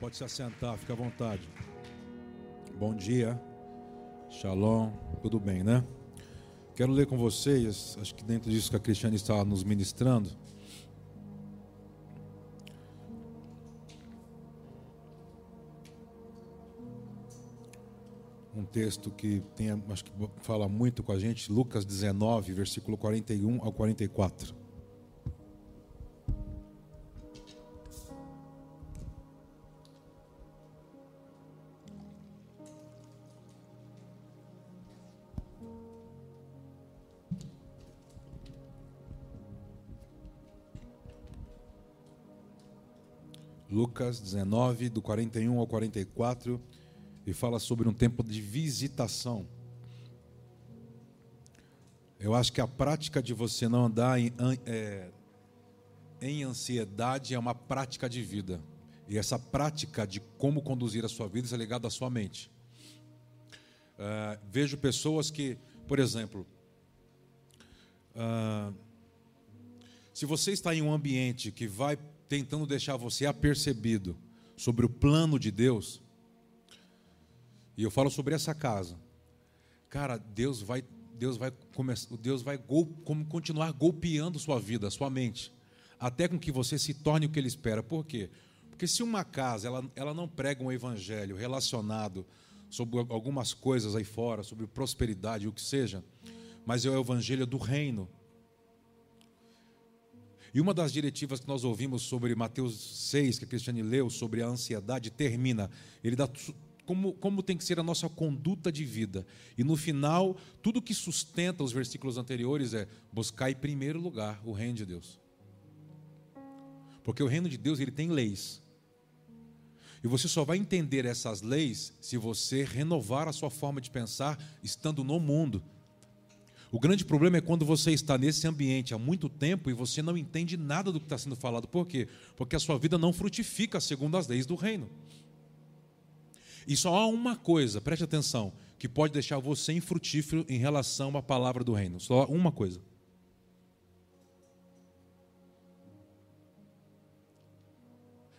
Pode se assentar, fica à vontade. Bom dia, shalom, tudo bem, né? Quero ler com vocês, acho que dentro disso que a Cristiane está nos ministrando. Um texto que tem, acho que fala muito com a gente, Lucas 19, versículo 41 ao 44. Lucas 19, do 41 ao 44, e fala sobre um tempo de visitação. Eu acho que a prática de você não andar em, é, em ansiedade é uma prática de vida. E essa prática de como conduzir a sua vida é ligada à sua mente. Uh, vejo pessoas que, por exemplo, uh, se você está em um ambiente que vai tentando deixar você apercebido sobre o plano de Deus, e eu falo sobre essa casa, cara, Deus vai, Deus vai começar, Deus vai gol, continuar golpeando sua vida, sua mente, até com que você se torne o que Ele espera. Por quê? Porque se uma casa ela, ela não prega um evangelho relacionado sobre algumas coisas aí fora, sobre prosperidade, o que seja, mas é o evangelho do reino, e uma das diretivas que nós ouvimos sobre Mateus 6, que a Cristiane leu, sobre a ansiedade, termina. Ele dá como, como tem que ser a nossa conduta de vida. E no final, tudo que sustenta os versículos anteriores é buscar em primeiro lugar o reino de Deus. Porque o reino de Deus ele tem leis. E você só vai entender essas leis se você renovar a sua forma de pensar estando no mundo. O grande problema é quando você está nesse ambiente há muito tempo e você não entende nada do que está sendo falado. Por quê? Porque a sua vida não frutifica segundo as leis do reino. E só há uma coisa, preste atenção, que pode deixar você infrutífero em relação à palavra do reino. Só uma coisa.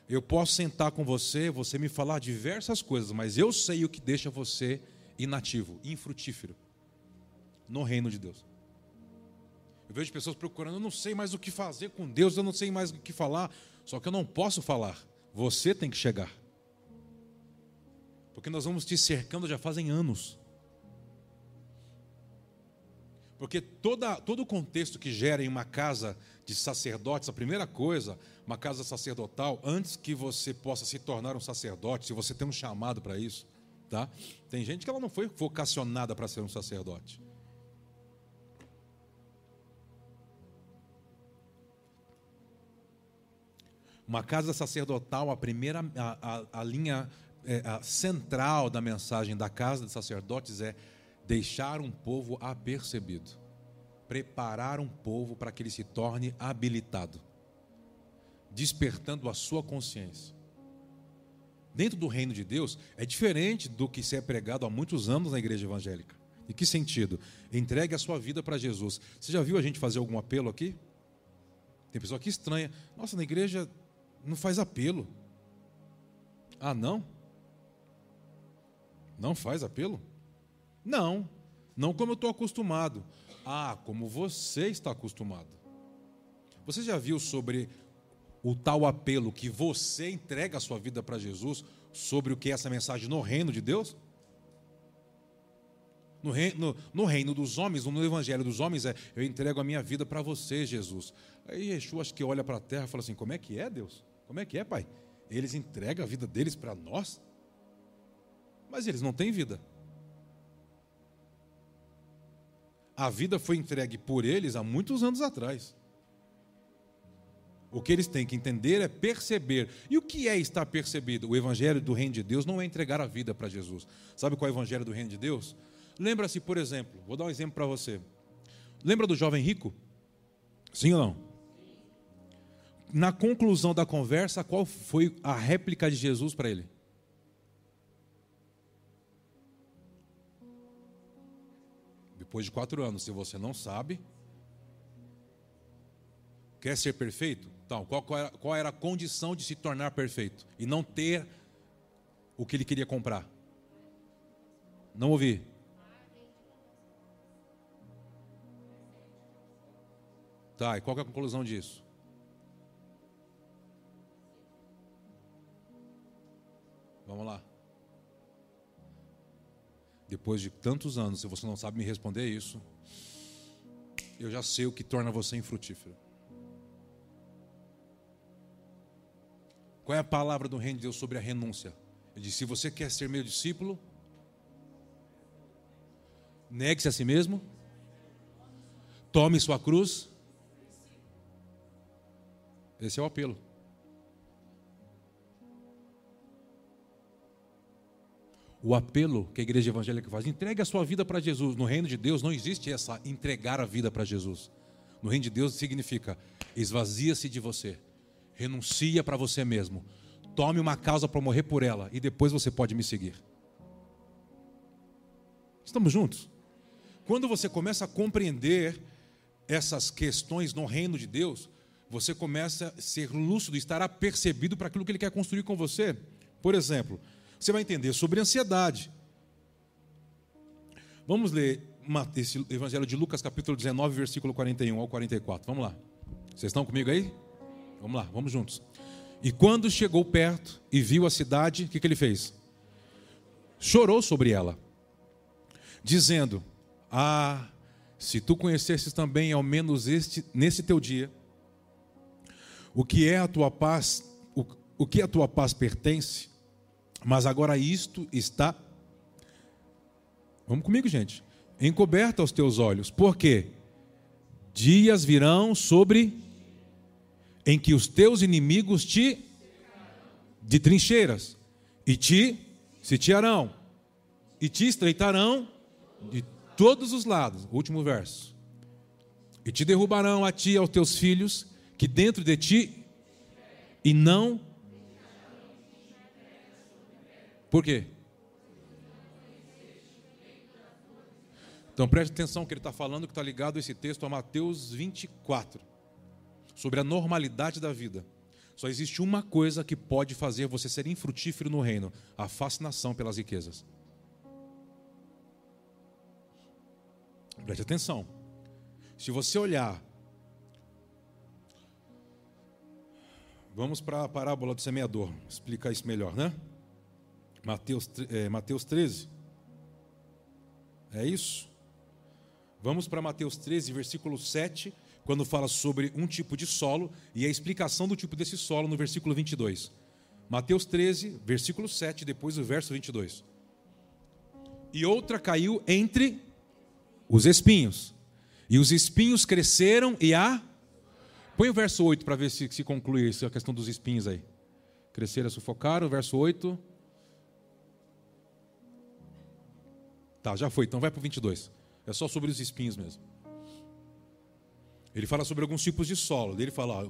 Eu posso sentar com você, você me falar diversas coisas, mas eu sei o que deixa você inativo, infrutífero no reino de Deus. Eu vejo pessoas procurando, eu não sei mais o que fazer com Deus, eu não sei mais o que falar, só que eu não posso falar. Você tem que chegar. Porque nós vamos te cercando já fazem anos. Porque toda, todo o contexto que gera em uma casa de sacerdotes, a primeira coisa, uma casa sacerdotal, antes que você possa se tornar um sacerdote, se você tem um chamado para isso, tá? Tem gente que ela não foi vocacionada para ser um sacerdote. Uma casa sacerdotal, a primeira, a, a, a linha é, a central da mensagem da casa de sacerdotes é deixar um povo apercebido, preparar um povo para que ele se torne habilitado, despertando a sua consciência. Dentro do reino de Deus é diferente do que se é pregado há muitos anos na igreja evangélica. Em que sentido? Entregue a sua vida para Jesus. Você já viu a gente fazer algum apelo aqui? Tem pessoa que estranha. Nossa, na igreja não faz apelo. Ah, não? Não faz apelo? Não. Não como eu estou acostumado. Ah, como você está acostumado. Você já viu sobre o tal apelo que você entrega a sua vida para Jesus sobre o que é essa mensagem no reino de Deus? No reino, no, no reino, dos homens, no evangelho dos homens, é eu entrego a minha vida para você, Jesus. Aí Yeshua acho que olha para a terra e fala assim: como é que é, Deus? Como é que é, pai? Eles entregam a vida deles para nós? Mas eles não têm vida. A vida foi entregue por eles há muitos anos atrás. O que eles têm que entender é perceber. E o que é estar percebido? O evangelho do reino de Deus não é entregar a vida para Jesus. Sabe qual é o evangelho do reino de Deus? Lembra-se, por exemplo, vou dar um exemplo para você. Lembra do jovem rico? Sim ou não? Na conclusão da conversa, qual foi a réplica de Jesus para ele? Depois de quatro anos, se você não sabe, quer ser perfeito? Então, qual, qual, era, qual era a condição de se tornar perfeito? E não ter o que ele queria comprar? Não ouvi. Tá, e qual é a conclusão disso? Vamos lá. Depois de tantos anos, se você não sabe me responder isso, eu já sei o que torna você infrutífero. Qual é a palavra do reino de Deus sobre a renúncia? Ele diz: se você quer ser meu discípulo, negue-se a si mesmo, tome sua cruz. Esse é o apelo. O apelo que a igreja evangélica faz. Entregue a sua vida para Jesus. No reino de Deus não existe essa entregar a vida para Jesus. No reino de Deus significa esvazia-se de você, renuncia para você mesmo, tome uma causa para morrer por ela e depois você pode me seguir. Estamos juntos? Quando você começa a compreender essas questões no reino de Deus, você começa a ser lúcido, estar apercebido para aquilo que ele quer construir com você. Por exemplo, você vai entender sobre ansiedade. Vamos ler esse Evangelho de Lucas, capítulo 19, versículo 41 ao 44. Vamos lá. Vocês estão comigo aí? Vamos lá, vamos juntos. E quando chegou perto e viu a cidade, o que, que ele fez? Chorou sobre ela, dizendo: Ah, se tu conhecesses também, ao menos este, nesse teu dia, o que é a tua paz, o, o que a tua paz pertence, mas agora isto está. Vamos comigo, gente. Encoberto aos teus olhos. Por quê? Dias virão sobre em que os teus inimigos te de trincheiras e te sitiarão e te estreitarão de todos os lados. Último verso. E te derrubarão a ti e aos teus filhos que dentro de ti e não por quê? Então preste atenção que ele está falando que está ligado esse texto a Mateus 24, sobre a normalidade da vida. Só existe uma coisa que pode fazer você ser infrutífero no reino: a fascinação pelas riquezas. Preste atenção. Se você olhar. Vamos para a parábola do semeador, explicar isso melhor, né? Mateus, é, Mateus 13. É isso? Vamos para Mateus 13, versículo 7, quando fala sobre um tipo de solo e a explicação do tipo desse solo no versículo 22. Mateus 13, versículo 7, depois o verso 22. E outra caiu entre os espinhos. E os espinhos cresceram e a. Põe o verso 8 para ver se, se conclui isso, a questão dos espinhos aí. Cresceram, sufocaram, verso 8. Tá, já foi, então vai para o 22. É só sobre os espinhos mesmo. Ele fala sobre alguns tipos de solo. Ele fala: ó,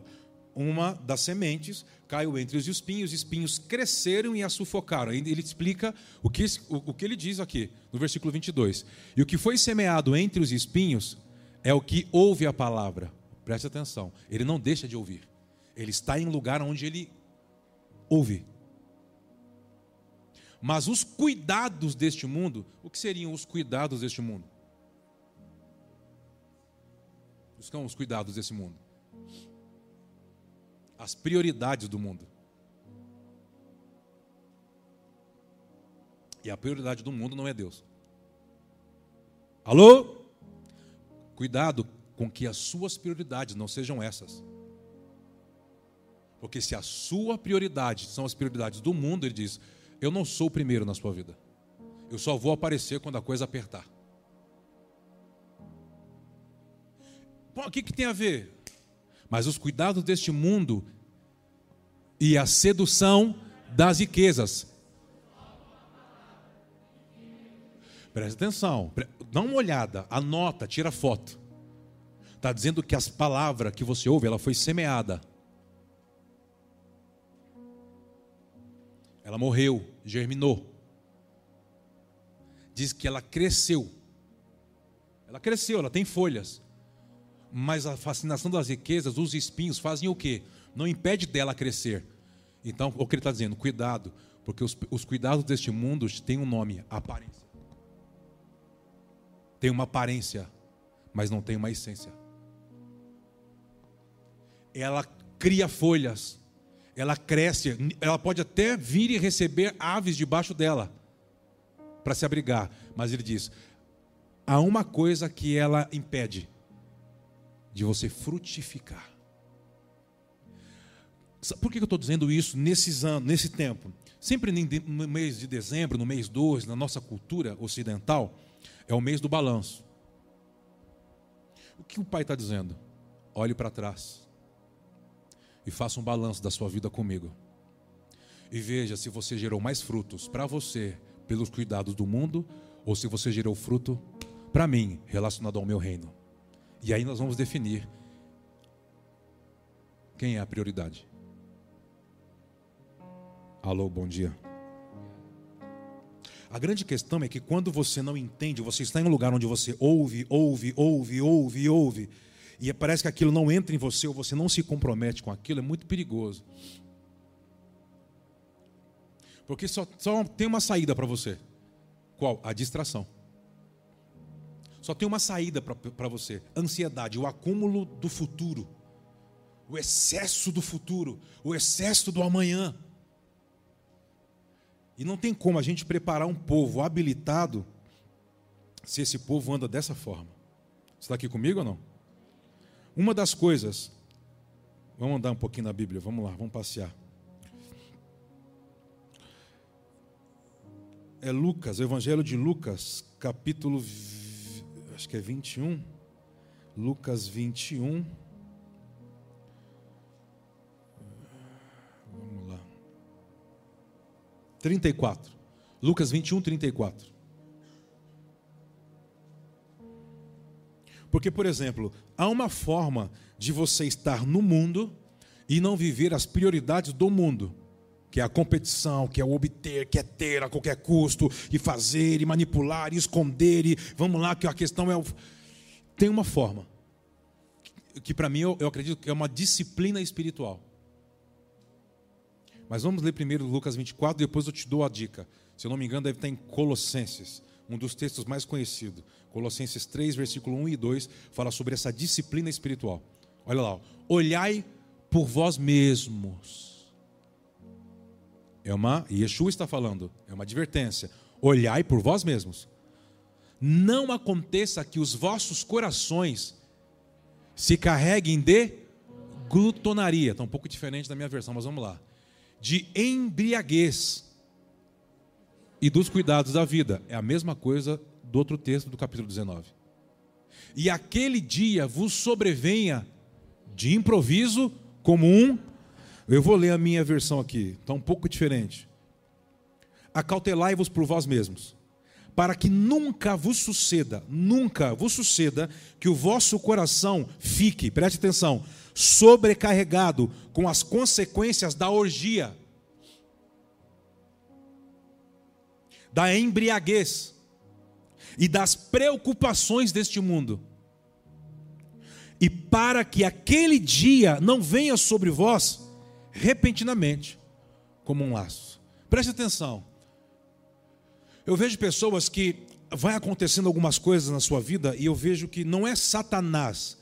uma das sementes caiu entre os espinhos, os espinhos cresceram e a sufocaram. Ele explica o que, o, o que ele diz aqui, no versículo 22. E o que foi semeado entre os espinhos é o que ouve a palavra. Preste atenção, ele não deixa de ouvir. Ele está em lugar onde ele ouve. Mas os cuidados deste mundo, o que seriam os cuidados deste mundo? Os são os cuidados desse mundo? As prioridades do mundo. E a prioridade do mundo não é Deus. Alô? Cuidado com que as suas prioridades não sejam essas. Porque se a sua prioridade são as prioridades do mundo, ele diz: eu não sou o primeiro na sua vida. Eu só vou aparecer quando a coisa apertar. Bom, o que, que tem a ver? Mas os cuidados deste mundo e a sedução das riquezas. Preste atenção, dá uma olhada, anota, tira foto. Está dizendo que as palavras que você ouve, ela foi semeada. Ela morreu, germinou. Diz que ela cresceu. Ela cresceu, ela tem folhas. Mas a fascinação das riquezas, os espinhos fazem o quê? Não impede dela crescer. Então, o que ele está dizendo? Cuidado, porque os, os cuidados deste mundo têm um nome, aparência. Tem uma aparência, mas não tem uma essência. Ela cria folhas, ela cresce, ela pode até vir e receber aves debaixo dela para se abrigar, mas ele diz: há uma coisa que ela impede de você frutificar. Por que eu estou dizendo isso nesses anos, nesse tempo? Sempre no mês de dezembro, no mês 2, na nossa cultura ocidental, é o mês do balanço. O que o pai está dizendo? Olhe para trás e faça um balanço da sua vida comigo. E veja se você gerou mais frutos para você pelos cuidados do mundo ou se você gerou fruto para mim relacionado ao meu reino. E aí nós vamos definir quem é a prioridade. Alô, bom dia. A grande questão é que quando você não entende, você está em um lugar onde você ouve, ouve, ouve, ouve, ouve, e parece que aquilo não entra em você ou você não se compromete com aquilo, é muito perigoso. Porque só, só tem uma saída para você. Qual? A distração. Só tem uma saída para você: ansiedade, o acúmulo do futuro, o excesso do futuro, o excesso do amanhã. E não tem como a gente preparar um povo habilitado se esse povo anda dessa forma. Você está aqui comigo ou não? Uma das coisas, vamos andar um pouquinho na Bíblia, vamos lá, vamos passear. É Lucas, o Evangelho de Lucas, capítulo, acho que é 21. Lucas 21. 34. Lucas 21, 34. Porque, por exemplo, há uma forma de você estar no mundo e não viver as prioridades do mundo, que é a competição, que é o obter, que é ter a qualquer custo, e fazer, e manipular, e esconder, e vamos lá, que a questão é. Tem uma forma, que para mim eu, eu acredito que é uma disciplina espiritual. Mas vamos ler primeiro Lucas 24, depois eu te dou a dica. Se eu não me engano, deve estar em Colossenses, um dos textos mais conhecidos. Colossenses 3, versículo 1 e 2, fala sobre essa disciplina espiritual. Olha lá, olhai por vós mesmos. É uma, e Yeshua está falando, é uma advertência. Olhai por vós mesmos. Não aconteça que os vossos corações se carreguem de glutonaria. Está um pouco diferente da minha versão, mas vamos lá de embriaguez e dos cuidados da vida. É a mesma coisa do outro texto do capítulo 19. E aquele dia vos sobrevenha de improviso como um. Eu vou ler a minha versão aqui, está um pouco diferente. Acautelai-vos por vós mesmos, para que nunca vos suceda, nunca vos suceda que o vosso coração fique, preste atenção, sobrecarregado com as consequências da orgia, da embriaguez e das preocupações deste mundo. E para que aquele dia não venha sobre vós repentinamente, como um laço. Preste atenção. Eu vejo pessoas que vai acontecendo algumas coisas na sua vida e eu vejo que não é Satanás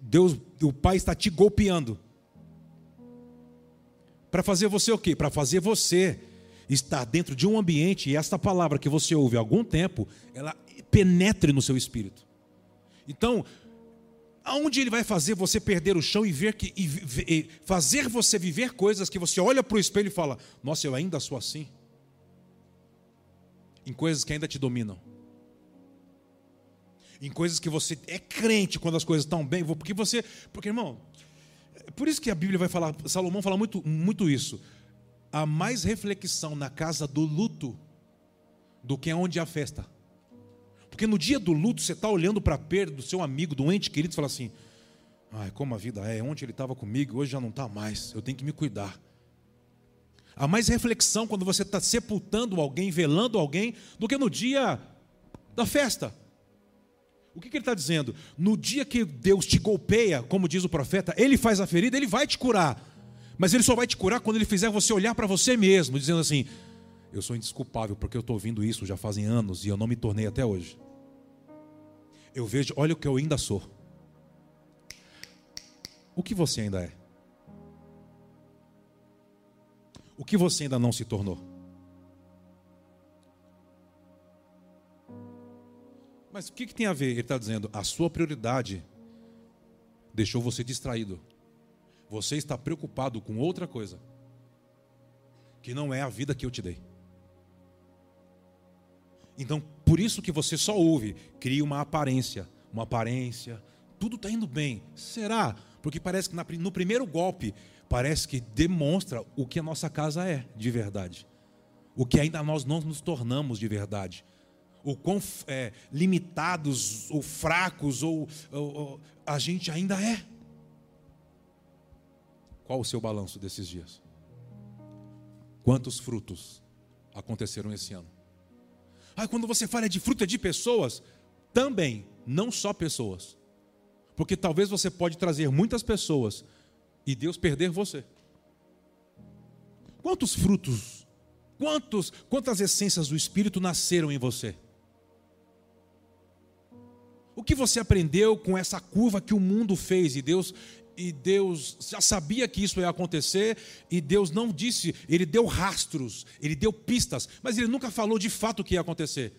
Deus, o Pai está te golpeando. Para fazer você o quê? Para fazer você estar dentro de um ambiente e esta palavra que você ouve há algum tempo, ela penetre no seu espírito. Então, aonde ele vai fazer você perder o chão e ver que e, e fazer você viver coisas que você olha para o espelho e fala: "Nossa, eu ainda sou assim". Em coisas que ainda te dominam em coisas que você é crente quando as coisas estão bem, porque você, porque irmão, é por isso que a Bíblia vai falar, Salomão fala muito, muito isso. Há mais reflexão na casa do luto do que onde há festa. Porque no dia do luto você está olhando para a perda do seu amigo, do ente querido, e fala assim: ai, como a vida é, ontem ele estava comigo, hoje já não está mais, eu tenho que me cuidar. Há mais reflexão quando você está sepultando alguém, velando alguém, do que no dia da festa. O que, que ele está dizendo? No dia que Deus te golpeia, como diz o profeta, ele faz a ferida, ele vai te curar. Mas ele só vai te curar quando ele fizer você olhar para você mesmo, dizendo assim: Eu sou indesculpável porque eu estou ouvindo isso já fazem anos e eu não me tornei até hoje. Eu vejo, olha o que eu ainda sou. O que você ainda é? O que você ainda não se tornou? Mas o que, que tem a ver? Ele está dizendo: a sua prioridade deixou você distraído. Você está preocupado com outra coisa, que não é a vida que eu te dei. Então, por isso que você só ouve, cria uma aparência, uma aparência, tudo está indo bem. Será? Porque parece que no primeiro golpe, parece que demonstra o que a nossa casa é de verdade. O que ainda nós não nos tornamos de verdade. O quão é, limitados ou fracos ou, ou, ou a gente ainda é. Qual o seu balanço desses dias? Quantos frutos aconteceram esse ano? Ah, quando você fala de fruta de pessoas, também, não só pessoas. Porque talvez você pode trazer muitas pessoas e Deus perder você. Quantos frutos, quantos, quantas essências do Espírito nasceram em você? O que você aprendeu com essa curva que o mundo fez e Deus e Deus já sabia que isso ia acontecer, e Deus não disse, ele deu rastros, ele deu pistas, mas ele nunca falou de fato o que ia acontecer.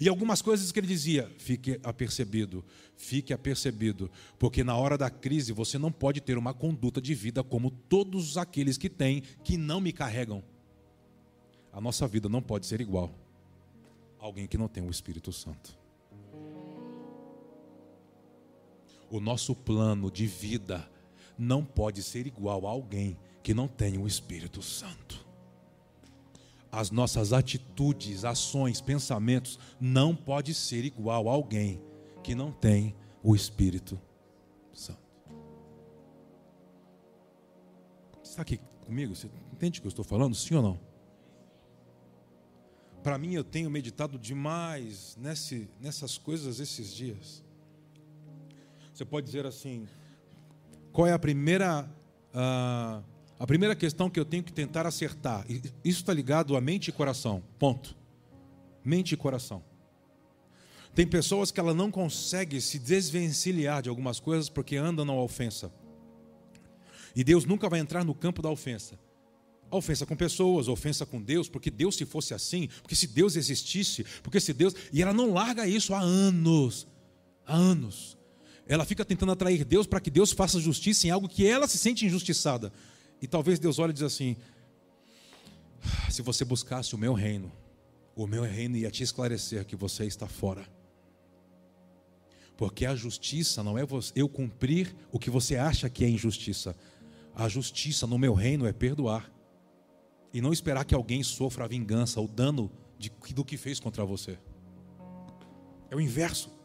E algumas coisas que ele dizia, fique apercebido, fique apercebido, porque na hora da crise você não pode ter uma conduta de vida como todos aqueles que têm, que não me carregam. A nossa vida não pode ser igual a alguém que não tem o Espírito Santo. O nosso plano de vida não pode ser igual a alguém que não tem o Espírito Santo. As nossas atitudes, ações, pensamentos não pode ser igual a alguém que não tem o Espírito Santo. Você está aqui comigo? Você entende o que eu estou falando? Sim ou não? Para mim, eu tenho meditado demais nesse, nessas coisas esses dias. Você pode dizer assim: qual é a primeira, uh, a primeira questão que eu tenho que tentar acertar? Isso está ligado a mente e coração. Ponto. Mente e coração. Tem pessoas que ela não consegue se desvencilhar de algumas coisas porque andam na ofensa. E Deus nunca vai entrar no campo da ofensa. A ofensa com pessoas, ofensa com Deus, porque Deus se fosse assim, porque se Deus existisse, porque se Deus. E ela não larga isso há anos. Há anos ela fica tentando atrair Deus para que Deus faça justiça em algo que ela se sente injustiçada. E talvez Deus olhe e diz assim: ah, se você buscasse o meu reino, o meu reino ia te esclarecer que você está fora. Porque a justiça não é eu cumprir o que você acha que é injustiça. A justiça no meu reino é perdoar. E não esperar que alguém sofra a vingança, o dano de, do que fez contra você. É o inverso.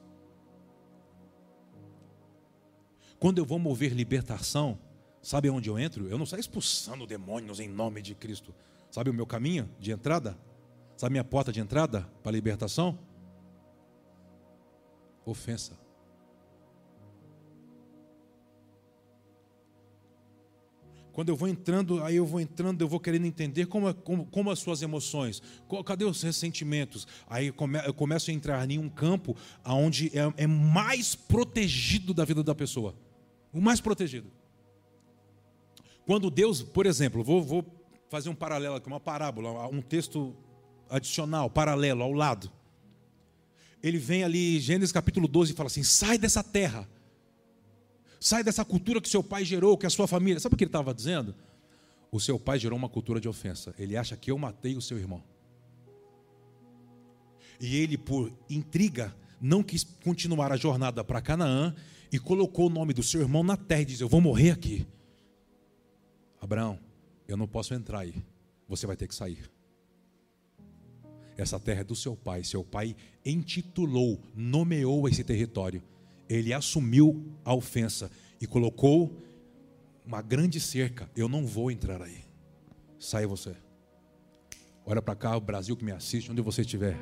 Quando eu vou mover libertação, sabe onde eu entro? Eu não saio expulsando demônios em nome de Cristo. Sabe o meu caminho de entrada? Sabe a minha porta de entrada para a libertação? Ofensa. Quando eu vou entrando, aí eu vou entrando, eu vou querendo entender como, como, como as suas emoções, cadê os ressentimentos? Aí eu começo a entrar em um campo onde é, é mais protegido da vida da pessoa o mais protegido. Quando Deus, por exemplo, vou, vou fazer um paralelo aqui, uma parábola, um texto adicional, paralelo, ao lado. Ele vem ali, Gênesis capítulo 12, e fala assim: sai dessa terra, sai dessa cultura que seu pai gerou, que a sua família. Sabe o que ele estava dizendo? O seu pai gerou uma cultura de ofensa. Ele acha que eu matei o seu irmão. E ele, por intriga, não quis continuar a jornada para Canaã e colocou o nome do seu irmão na terra e diz: Eu vou morrer aqui. Abraão, eu não posso entrar aí. Você vai ter que sair. Essa terra é do seu pai. Seu pai intitulou, nomeou esse território. Ele assumiu a ofensa e colocou uma grande cerca. Eu não vou entrar aí. Saia você. Olha para cá, o Brasil que me assiste, onde você estiver.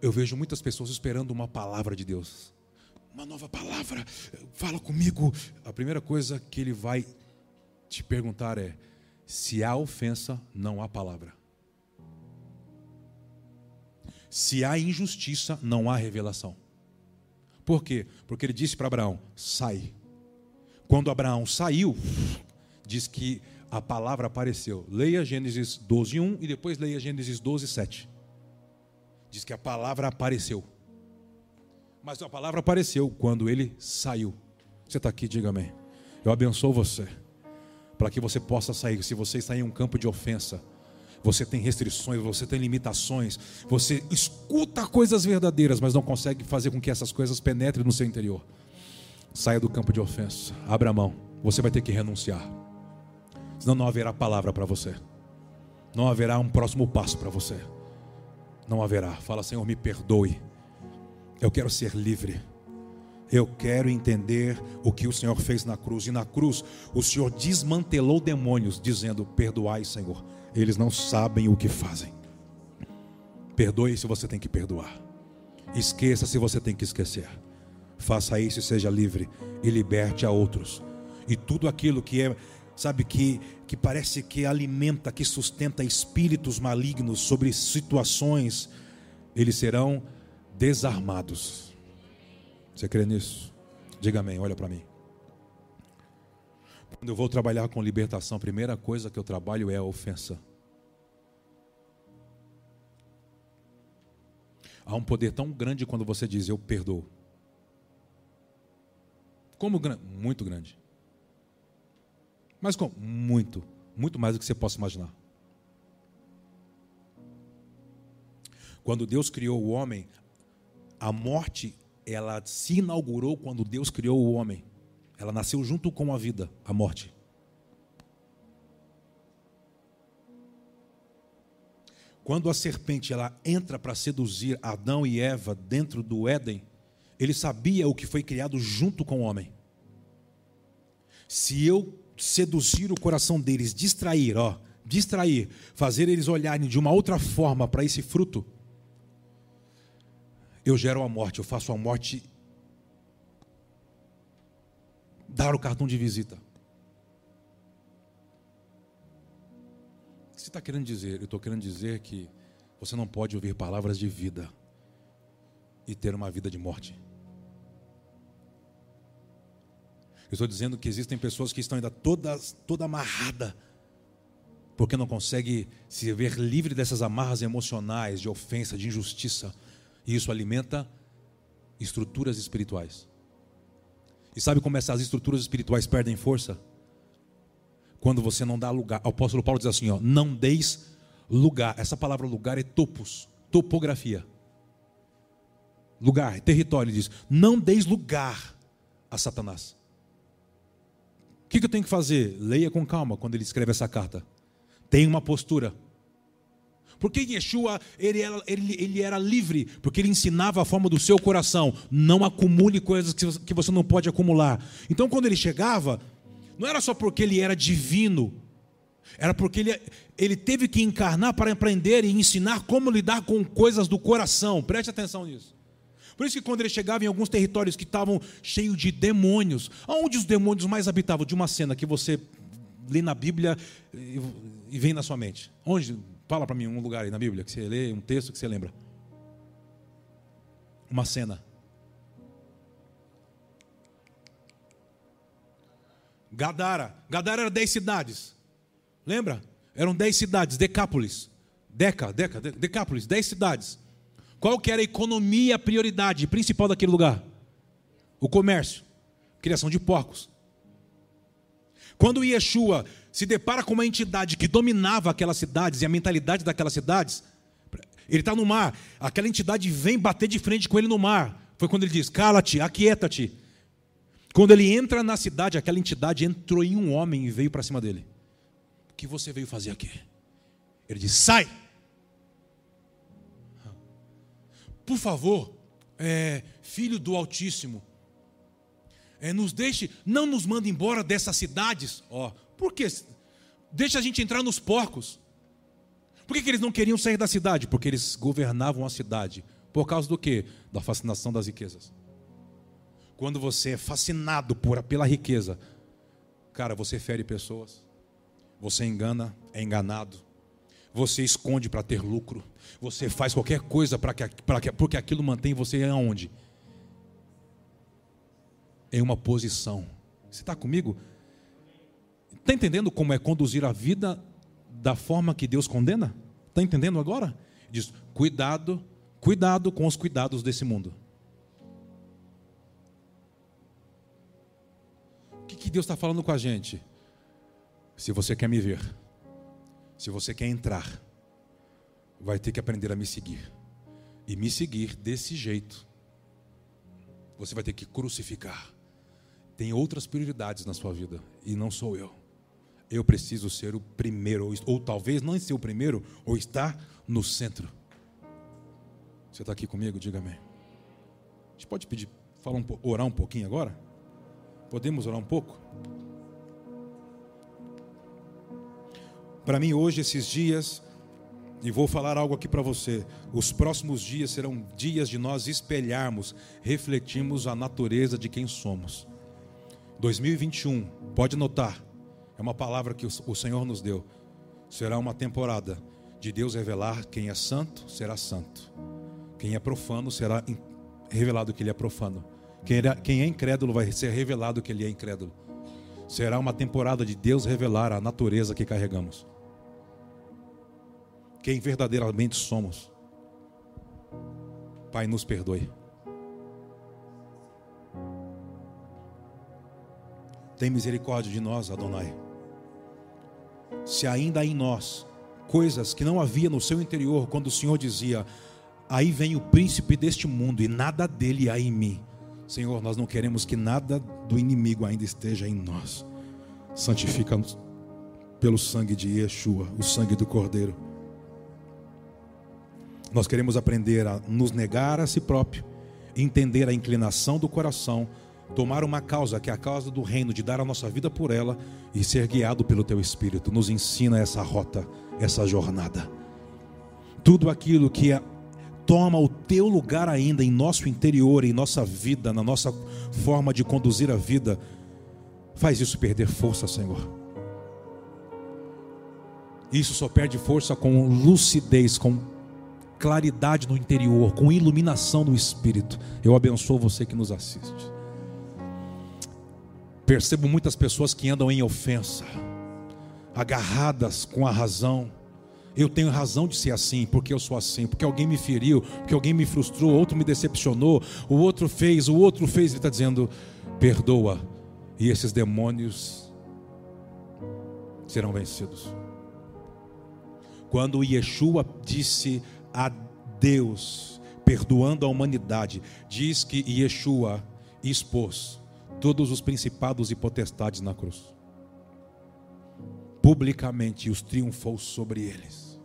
Eu vejo muitas pessoas esperando uma palavra de Deus uma nova palavra, fala comigo. A primeira coisa que ele vai te perguntar é: se há ofensa, não há palavra. Se há injustiça, não há revelação. Por quê? Porque ele disse para Abraão: sai. Quando Abraão saiu, diz que a palavra apareceu. Leia Gênesis 12, 1 e depois leia Gênesis 12, 7. Diz que a palavra apareceu. Mas a palavra apareceu quando ele saiu. Você está aqui, diga amém. Eu abençoo você. Para que você possa sair. Se você está em um campo de ofensa, você tem restrições, você tem limitações, você escuta coisas verdadeiras, mas não consegue fazer com que essas coisas penetrem no seu interior. Saia do campo de ofensa, abra a mão, você vai ter que renunciar, senão não haverá palavra para você, não haverá um próximo passo para você, não haverá. Fala, Senhor, me perdoe, eu quero ser livre. Eu quero entender o que o Senhor fez na cruz. E na cruz, o Senhor desmantelou demônios, dizendo: Perdoai, Senhor, eles não sabem o que fazem. Perdoe se você tem que perdoar. Esqueça se você tem que esquecer. Faça isso e seja livre e liberte a outros. E tudo aquilo que é, sabe, que, que parece que alimenta, que sustenta espíritos malignos sobre situações, eles serão desarmados. Você crê nisso? Diga amém, olha para mim. Quando eu vou trabalhar com libertação, a primeira coisa que eu trabalho é a ofensa. Há um poder tão grande quando você diz eu perdoo. Como muito grande. Mas como? Muito, muito mais do que você possa imaginar. Quando Deus criou o homem, a morte ela se inaugurou quando Deus criou o homem. Ela nasceu junto com a vida, a morte. Quando a serpente ela entra para seduzir Adão e Eva dentro do Éden, ele sabia o que foi criado junto com o homem. Se eu seduzir o coração deles, distrair, ó, distrair, fazer eles olharem de uma outra forma para esse fruto, eu gero a morte, eu faço a morte dar o cartão de visita. O que você está querendo dizer? Eu estou querendo dizer que você não pode ouvir palavras de vida e ter uma vida de morte. Eu estou dizendo que existem pessoas que estão ainda todas, toda amarrada, porque não consegue se ver livre dessas amarras emocionais, de ofensa, de injustiça. E isso alimenta estruturas espirituais. E sabe como essas estruturas espirituais perdem força? Quando você não dá lugar. O apóstolo Paulo diz assim: ó, não deis lugar. Essa palavra lugar é topos, topografia. Lugar, território, ele diz: não deis lugar a Satanás. O que, eu tenho que fazer? Leia com calma quando ele escreve essa carta. Tenha uma postura. Porque Yeshua ele era, ele, ele era livre, porque ele ensinava a forma do seu coração. Não acumule coisas que você não pode acumular. Então, quando ele chegava, não era só porque ele era divino, era porque ele, ele teve que encarnar para aprender e ensinar como lidar com coisas do coração. Preste atenção nisso. Por isso que quando ele chegava em alguns territórios que estavam cheios de demônios, aonde os demônios mais habitavam? De uma cena que você lê na Bíblia e vem na sua mente. Onde? Fala para mim um lugar aí na Bíblia que você lê, um texto que você lembra. Uma cena. Gadara. Gadara era dez cidades. Lembra? Eram dez cidades, Decápolis. Deca, Deca, Decápolis, dez cidades. Qual que era a economia, a prioridade principal daquele lugar? O comércio, criação de porcos. Quando Yeshua se depara com uma entidade que dominava aquelas cidades e a mentalidade daquelas cidades, ele está no mar, aquela entidade vem bater de frente com ele no mar. Foi quando ele diz: Cala-te, aquieta-te. Quando ele entra na cidade, aquela entidade entrou em um homem e veio para cima dele. O que você veio fazer aqui? Ele diz: Sai! Por favor, é, filho do Altíssimo, é, nos deixe, não nos manda embora dessas cidades. Ó, por quê? Deixa a gente entrar nos porcos. Por que, que eles não queriam sair da cidade? Porque eles governavam a cidade. Por causa do quê? Da fascinação das riquezas. Quando você é fascinado por, pela riqueza, cara, você fere pessoas. Você engana, é enganado. Você esconde para ter lucro. Você faz qualquer coisa para que, que, porque aquilo mantém você aonde? Em uma posição. Você está comigo? Está entendendo como é conduzir a vida da forma que Deus condena? Está entendendo agora? Diz: cuidado, cuidado com os cuidados desse mundo. O que, que Deus está falando com a gente? Se você quer me ver, se você quer entrar, vai ter que aprender a me seguir. E me seguir desse jeito. Você vai ter que crucificar. Tem outras prioridades na sua vida e não sou eu. Eu preciso ser o primeiro, ou, ou talvez não ser o primeiro, ou estar no centro. Você está aqui comigo? Diga amém. A gente pode pedir, falar um, orar um pouquinho agora? Podemos orar um pouco? Para mim, hoje, esses dias, e vou falar algo aqui para você: os próximos dias serão dias de nós espelharmos, refletirmos a natureza de quem somos. 2021, pode notar, é uma palavra que o Senhor nos deu. Será uma temporada de Deus revelar quem é santo, será santo. Quem é profano, será revelado que ele é profano. Quem é incrédulo, vai ser revelado que ele é incrédulo. Será uma temporada de Deus revelar a natureza que carregamos quem verdadeiramente somos. Pai, nos perdoe. Tem misericórdia de nós, Adonai. Se ainda há em nós coisas que não havia no seu interior, quando o Senhor dizia: Aí vem o príncipe deste mundo e nada dele há em mim. Senhor, nós não queremos que nada do inimigo ainda esteja em nós. Santifica-nos pelo sangue de Yeshua, o sangue do Cordeiro. Nós queremos aprender a nos negar a si próprio, entender a inclinação do coração, tomar uma causa que é a causa do reino, de dar a nossa vida por ela e ser guiado pelo teu espírito. Nos ensina essa rota, essa jornada. Tudo aquilo que é, toma o teu lugar ainda em nosso interior, em nossa vida, na nossa forma de conduzir a vida, faz isso perder força, Senhor. Isso só perde força com lucidez, com claridade no interior, com iluminação do Espírito. Eu abençoo você que nos assiste. Percebo muitas pessoas que andam em ofensa, agarradas com a razão. Eu tenho razão de ser assim, porque eu sou assim, porque alguém me feriu, porque alguém me frustrou, outro me decepcionou, o outro fez, o outro fez. Ele está dizendo: perdoa, e esses demônios serão vencidos. Quando Yeshua disse a Deus, perdoando a humanidade, diz que Yeshua expôs todos os principados e potestades na cruz. Publicamente os triunfou sobre eles.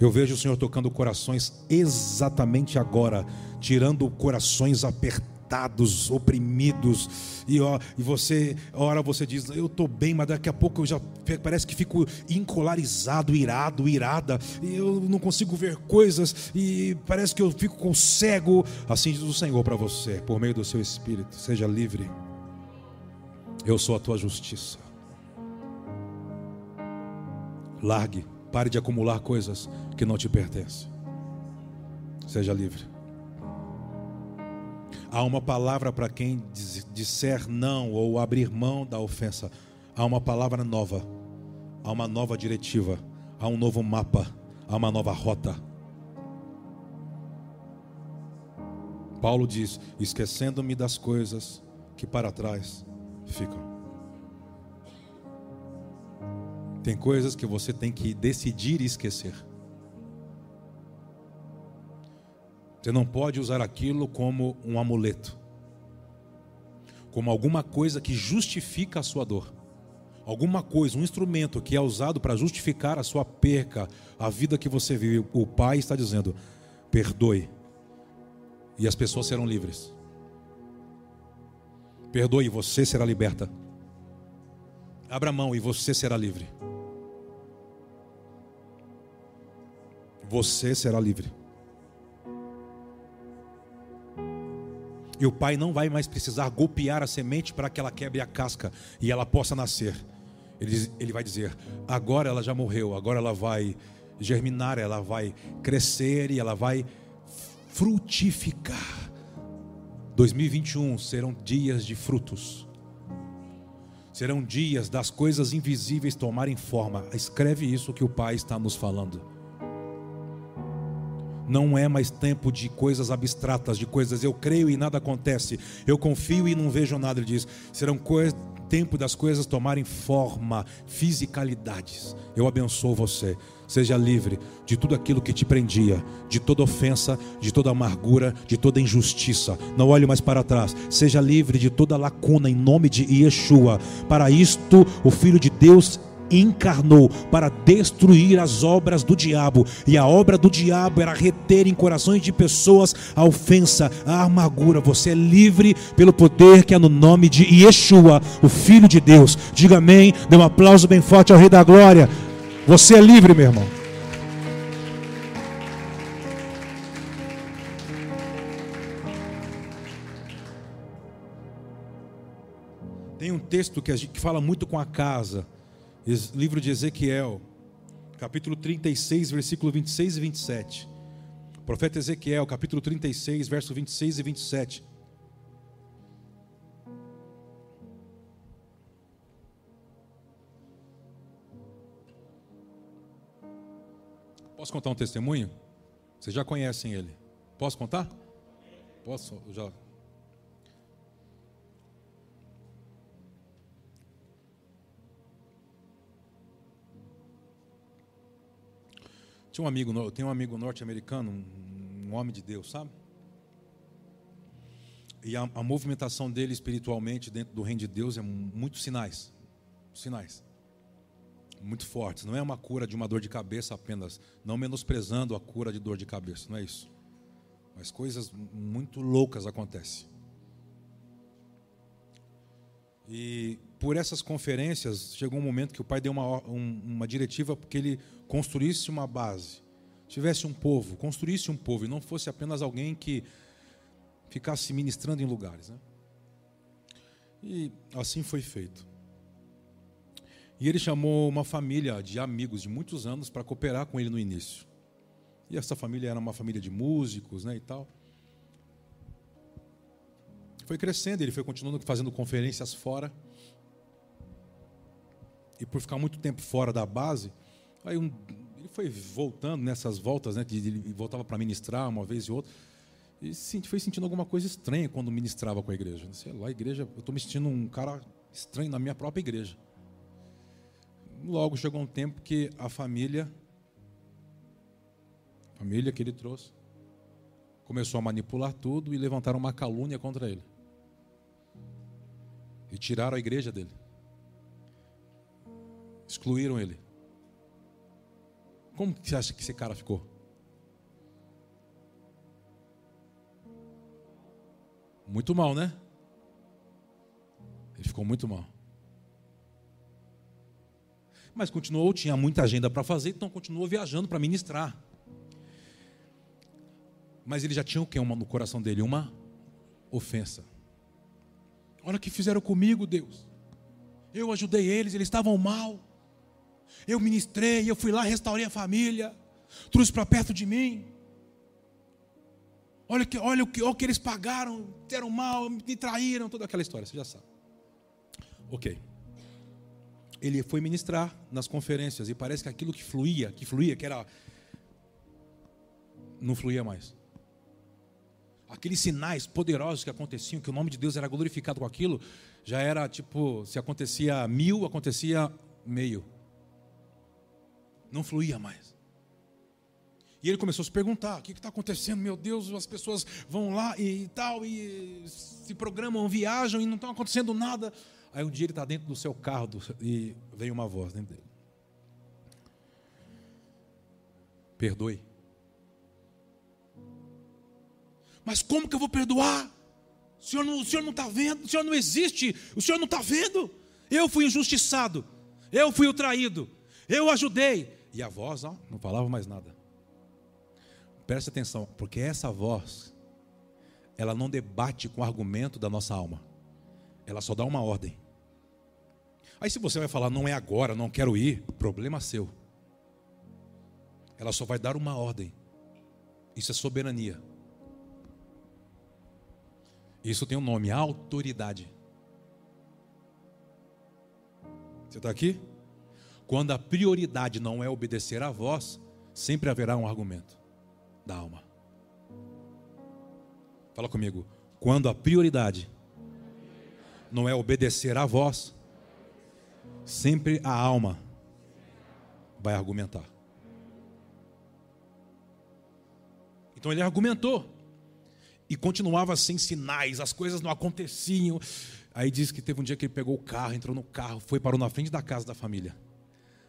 Eu vejo o Senhor tocando corações exatamente agora, tirando corações apertados oprimidos, e, ó, e você, ora você diz, eu estou bem, mas daqui a pouco eu já parece que fico encolarizado, irado, irada, e eu não consigo ver coisas, e parece que eu fico com cego. Assim diz o Senhor para você, por meio do seu Espírito, seja livre. Eu sou a tua justiça. Largue, pare de acumular coisas que não te pertencem. Seja livre. Há uma palavra para quem disser não ou abrir mão da ofensa. Há uma palavra nova. Há uma nova diretiva. Há um novo mapa. Há uma nova rota. Paulo diz: esquecendo-me das coisas que para trás ficam. Tem coisas que você tem que decidir esquecer. Você não pode usar aquilo como um amuleto, como alguma coisa que justifica a sua dor. Alguma coisa, um instrumento que é usado para justificar a sua perca, a vida que você vive. O Pai está dizendo: perdoe, e as pessoas serão livres. Perdoe, e você será liberta. Abra mão e você será livre. Você será livre. E o pai não vai mais precisar golpear a semente para que ela quebre a casca e ela possa nascer. Ele, ele vai dizer: agora ela já morreu, agora ela vai germinar, ela vai crescer e ela vai frutificar. 2021 serão dias de frutos. Serão dias das coisas invisíveis tomarem forma. Escreve isso que o Pai está nos falando. Não é mais tempo de coisas abstratas, de coisas eu creio e nada acontece, eu confio e não vejo nada. Ele diz: serão tempo das coisas tomarem forma, fisicalidades. Eu abençoo você. Seja livre de tudo aquilo que te prendia, de toda ofensa, de toda amargura, de toda injustiça. Não olhe mais para trás. Seja livre de toda lacuna em nome de Yeshua. Para isto, o Filho de Deus encarnou para destruir as obras do diabo, e a obra do diabo era reter em corações de pessoas a ofensa, a amargura. Você é livre pelo poder que é no nome de Yeshua, o Filho de Deus. Diga amém, dê um aplauso bem forte ao Rei da Glória. Você é livre, meu irmão. Tem um texto que, gente, fala muito com a casa livro de Ezequiel, capítulo 36, versículo 26 e 27. profeta Ezequiel, capítulo 36, verso 26 e 27. Posso contar um testemunho? Vocês já conhecem ele. Posso contar? Posso? Já Tinha um amigo, eu tenho um amigo norte-americano, um, homem de Deus, sabe? E a, a, movimentação dele espiritualmente dentro do reino de Deus é muitos sinais, sinais, muito fortes. Não é uma cura de uma dor de cabeça apenas, não menosprezando a cura de dor de cabeça, não é isso. Mas coisas muito loucas acontecem. E por essas conferências, chegou um momento que o pai deu uma, um, uma diretiva porque ele construísse uma base, tivesse um povo, construísse um povo e não fosse apenas alguém que ficasse ministrando em lugares. Né? E assim foi feito. E ele chamou uma família de amigos de muitos anos para cooperar com ele no início. E essa família era uma família de músicos né, e tal. Foi crescendo, ele foi continuando fazendo conferências fora e por ficar muito tempo fora da base, aí um, ele foi voltando nessas voltas, né, ele voltava para ministrar uma vez e outra, e foi sentindo alguma coisa estranha quando ministrava com a igreja. Sei lá, a igreja, eu estou me sentindo um cara estranho na minha própria igreja. Logo chegou um tempo que a família, a família que ele trouxe, começou a manipular tudo e levantaram uma calúnia contra ele. E tiraram a igreja dele. Excluíram ele. Como que você acha que esse cara ficou? Muito mal, né? Ele ficou muito mal. Mas continuou, tinha muita agenda para fazer, então continuou viajando para ministrar. Mas ele já tinha o que no coração dele? Uma ofensa. Olha o que fizeram comigo, Deus. Eu ajudei eles, eles estavam mal. Eu ministrei, eu fui lá, restaurei a família, trouxe para perto de mim. Olha, que, olha, o que, olha o que eles pagaram, deram mal, me traíram, toda aquela história, você já sabe. Ok. Ele foi ministrar nas conferências e parece que aquilo que fluía, que fluía, que era. Não fluía mais. Aqueles sinais poderosos que aconteciam, que o nome de Deus era glorificado com aquilo, já era tipo, se acontecia mil, acontecia meio não fluía mais. E ele começou a se perguntar: o que está acontecendo? Meu Deus, as pessoas vão lá e, tal, e se programam, viajam e não está acontecendo nada. Aí um dia ele está dentro do seu carro e vem uma voz dentro dele: Perdoe. Mas como que eu vou perdoar? O senhor não está vendo, o senhor não existe, o senhor não está vendo. Eu fui injustiçado, eu fui o traído, eu ajudei, e a voz ó, não falava mais nada. Preste atenção, porque essa voz, ela não debate com o argumento da nossa alma, ela só dá uma ordem. Aí se você vai falar, não é agora, não quero ir, problema seu. Ela só vai dar uma ordem. Isso é soberania. Isso tem um nome, autoridade. Você está aqui? Quando a prioridade não é obedecer à voz, sempre haverá um argumento da alma. Fala comigo. Quando a prioridade não é obedecer à voz, sempre a alma vai argumentar. Então ele argumentou e continuava sem sinais, as coisas não aconteciam. Aí diz que teve um dia que ele pegou o carro, entrou no carro, foi parou na frente da casa da família.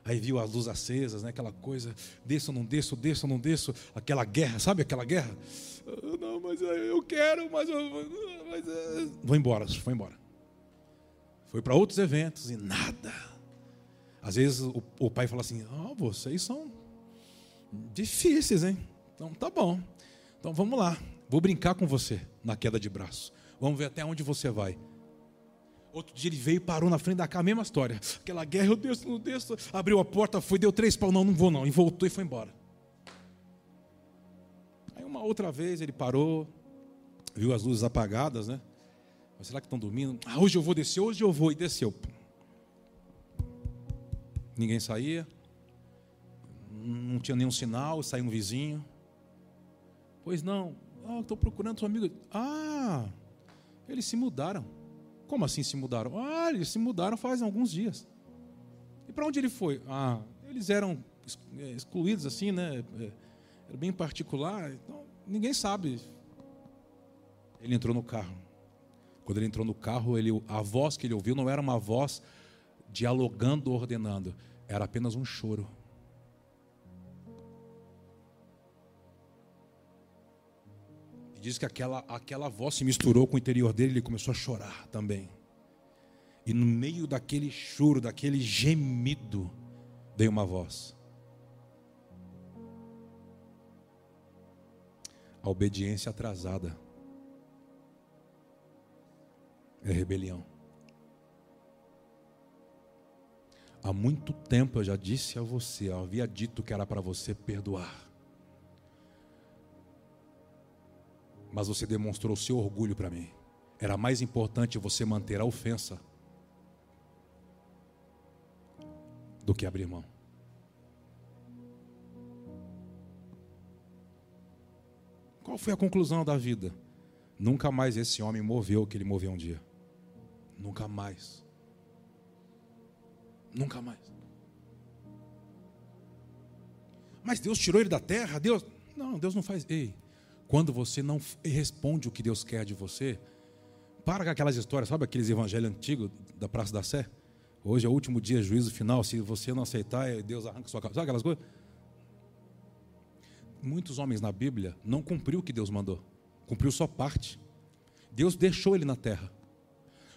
Aí viu as luzes acesas, né? aquela coisa, desço ou não desço, desço ou não desço, aquela guerra, sabe aquela guerra? Ah, não, mas eu quero, mas, eu, mas vou embora, foi embora. Foi para outros eventos e nada. Às vezes o, o pai fala assim: oh, vocês são difíceis, hein? Então tá bom. Então vamos lá, vou brincar com você na queda de braço. Vamos ver até onde você vai. Outro dia ele veio e parou na frente da casa, mesma história. Aquela guerra, eu desço, não desço. Abriu a porta, foi, deu três pau, não, não vou não. E voltou e foi embora. Aí uma outra vez ele parou, viu as luzes apagadas, né? Mas será que estão dormindo? Ah, hoje eu vou descer, hoje eu vou. E desceu. Ninguém saía. Não tinha nenhum sinal, saiu um vizinho. Pois não. Ah, estou procurando seu amigo. Ah, eles se mudaram. Como assim se mudaram? Ah, eles se mudaram faz alguns dias. E para onde ele foi? Ah, eles eram é, excluídos assim, né? É, era bem particular. Então, ninguém sabe. Ele entrou no carro. Quando ele entrou no carro, ele, a voz que ele ouviu não era uma voz dialogando, ordenando. Era apenas um choro. Diz que aquela, aquela voz se misturou com o interior dele, ele começou a chorar também. E no meio daquele choro, daquele gemido, veio uma voz. A obediência atrasada é rebelião. Há muito tempo eu já disse a você, eu havia dito que era para você perdoar. Mas você demonstrou seu orgulho para mim. Era mais importante você manter a ofensa do que abrir mão. Qual foi a conclusão da vida? Nunca mais esse homem moveu o que ele moveu um dia. Nunca mais. Nunca mais. Mas Deus tirou ele da terra? Deus. Não, Deus não faz. Ei, quando você não responde o que Deus quer de você, para com aquelas histórias, sabe aqueles evangelhos antigos da Praça da Sé? Hoje é o último dia, juízo final. Se você não aceitar, é Deus arranca sua cabeça. Sabe aquelas coisas? Muitos homens na Bíblia não cumpriu o que Deus mandou, cumpriu sua parte. Deus deixou ele na terra.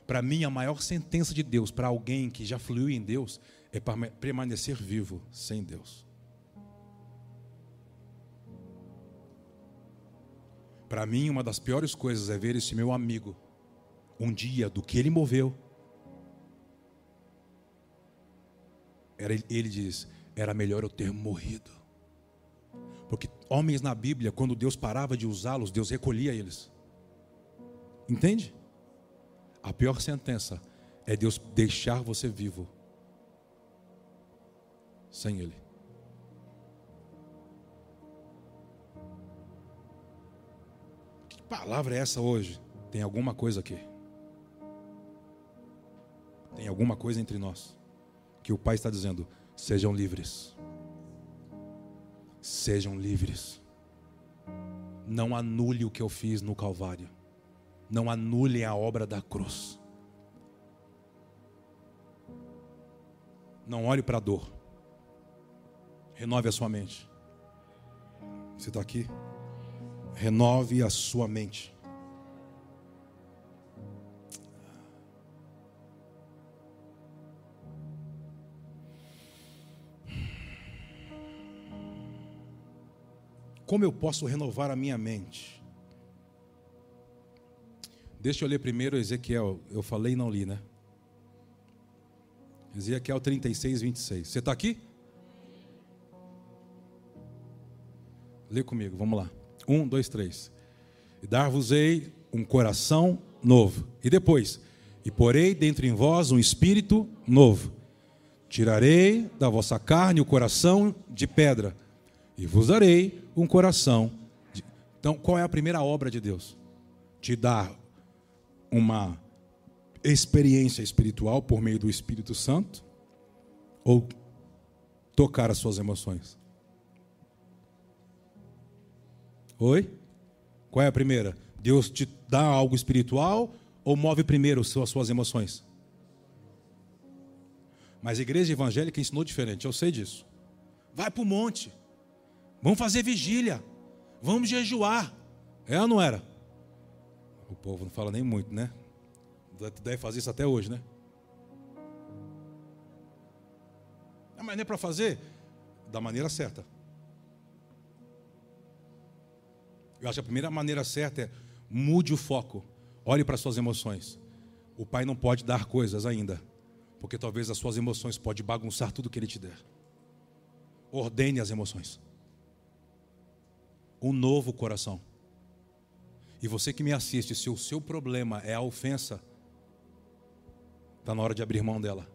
Para mim, a maior sentença de Deus para alguém que já fluiu em Deus é permanecer vivo sem Deus. Para mim, uma das piores coisas é ver esse meu amigo, um dia do que ele moveu. Era, ele diz: era melhor eu ter morrido. Porque homens na Bíblia, quando Deus parava de usá-los, Deus recolhia eles. Entende? A pior sentença é Deus deixar você vivo sem Ele. Palavra é essa hoje? Tem alguma coisa aqui. Tem alguma coisa entre nós. Que o Pai está dizendo: sejam livres. Sejam livres. Não anule o que eu fiz no Calvário. Não anule a obra da cruz. Não olhe para a dor. Renove a sua mente. Você está aqui? Renove a sua mente. Como eu posso renovar a minha mente? Deixa eu ler primeiro Ezequiel. Eu falei e não li, né? Ezequiel 36, 26. Você está aqui? Lê comigo, vamos lá. Um, dois, três. E dar-vos-ei um coração novo. E depois, e porei dentro em vós um espírito novo. Tirarei da vossa carne o coração de pedra, e vos darei um coração. De... Então, qual é a primeira obra de Deus? Te dar uma experiência espiritual por meio do Espírito Santo ou tocar as suas emoções? Oi? Qual é a primeira? Deus te dá algo espiritual ou move primeiro as suas emoções? Mas a igreja evangélica ensinou diferente, eu sei disso. Vai para o monte, vamos fazer vigília, vamos jejuar. É ou não era? O povo não fala nem muito, né? Deve fazer isso até hoje, né? Mas não é para fazer da maneira certa. Eu acho que a primeira maneira certa é mude o foco, olhe para as suas emoções. O pai não pode dar coisas ainda, porque talvez as suas emoções podem bagunçar tudo que ele te der. Ordene as emoções. Um novo coração. E você que me assiste, se o seu problema é a ofensa, está na hora de abrir mão dela.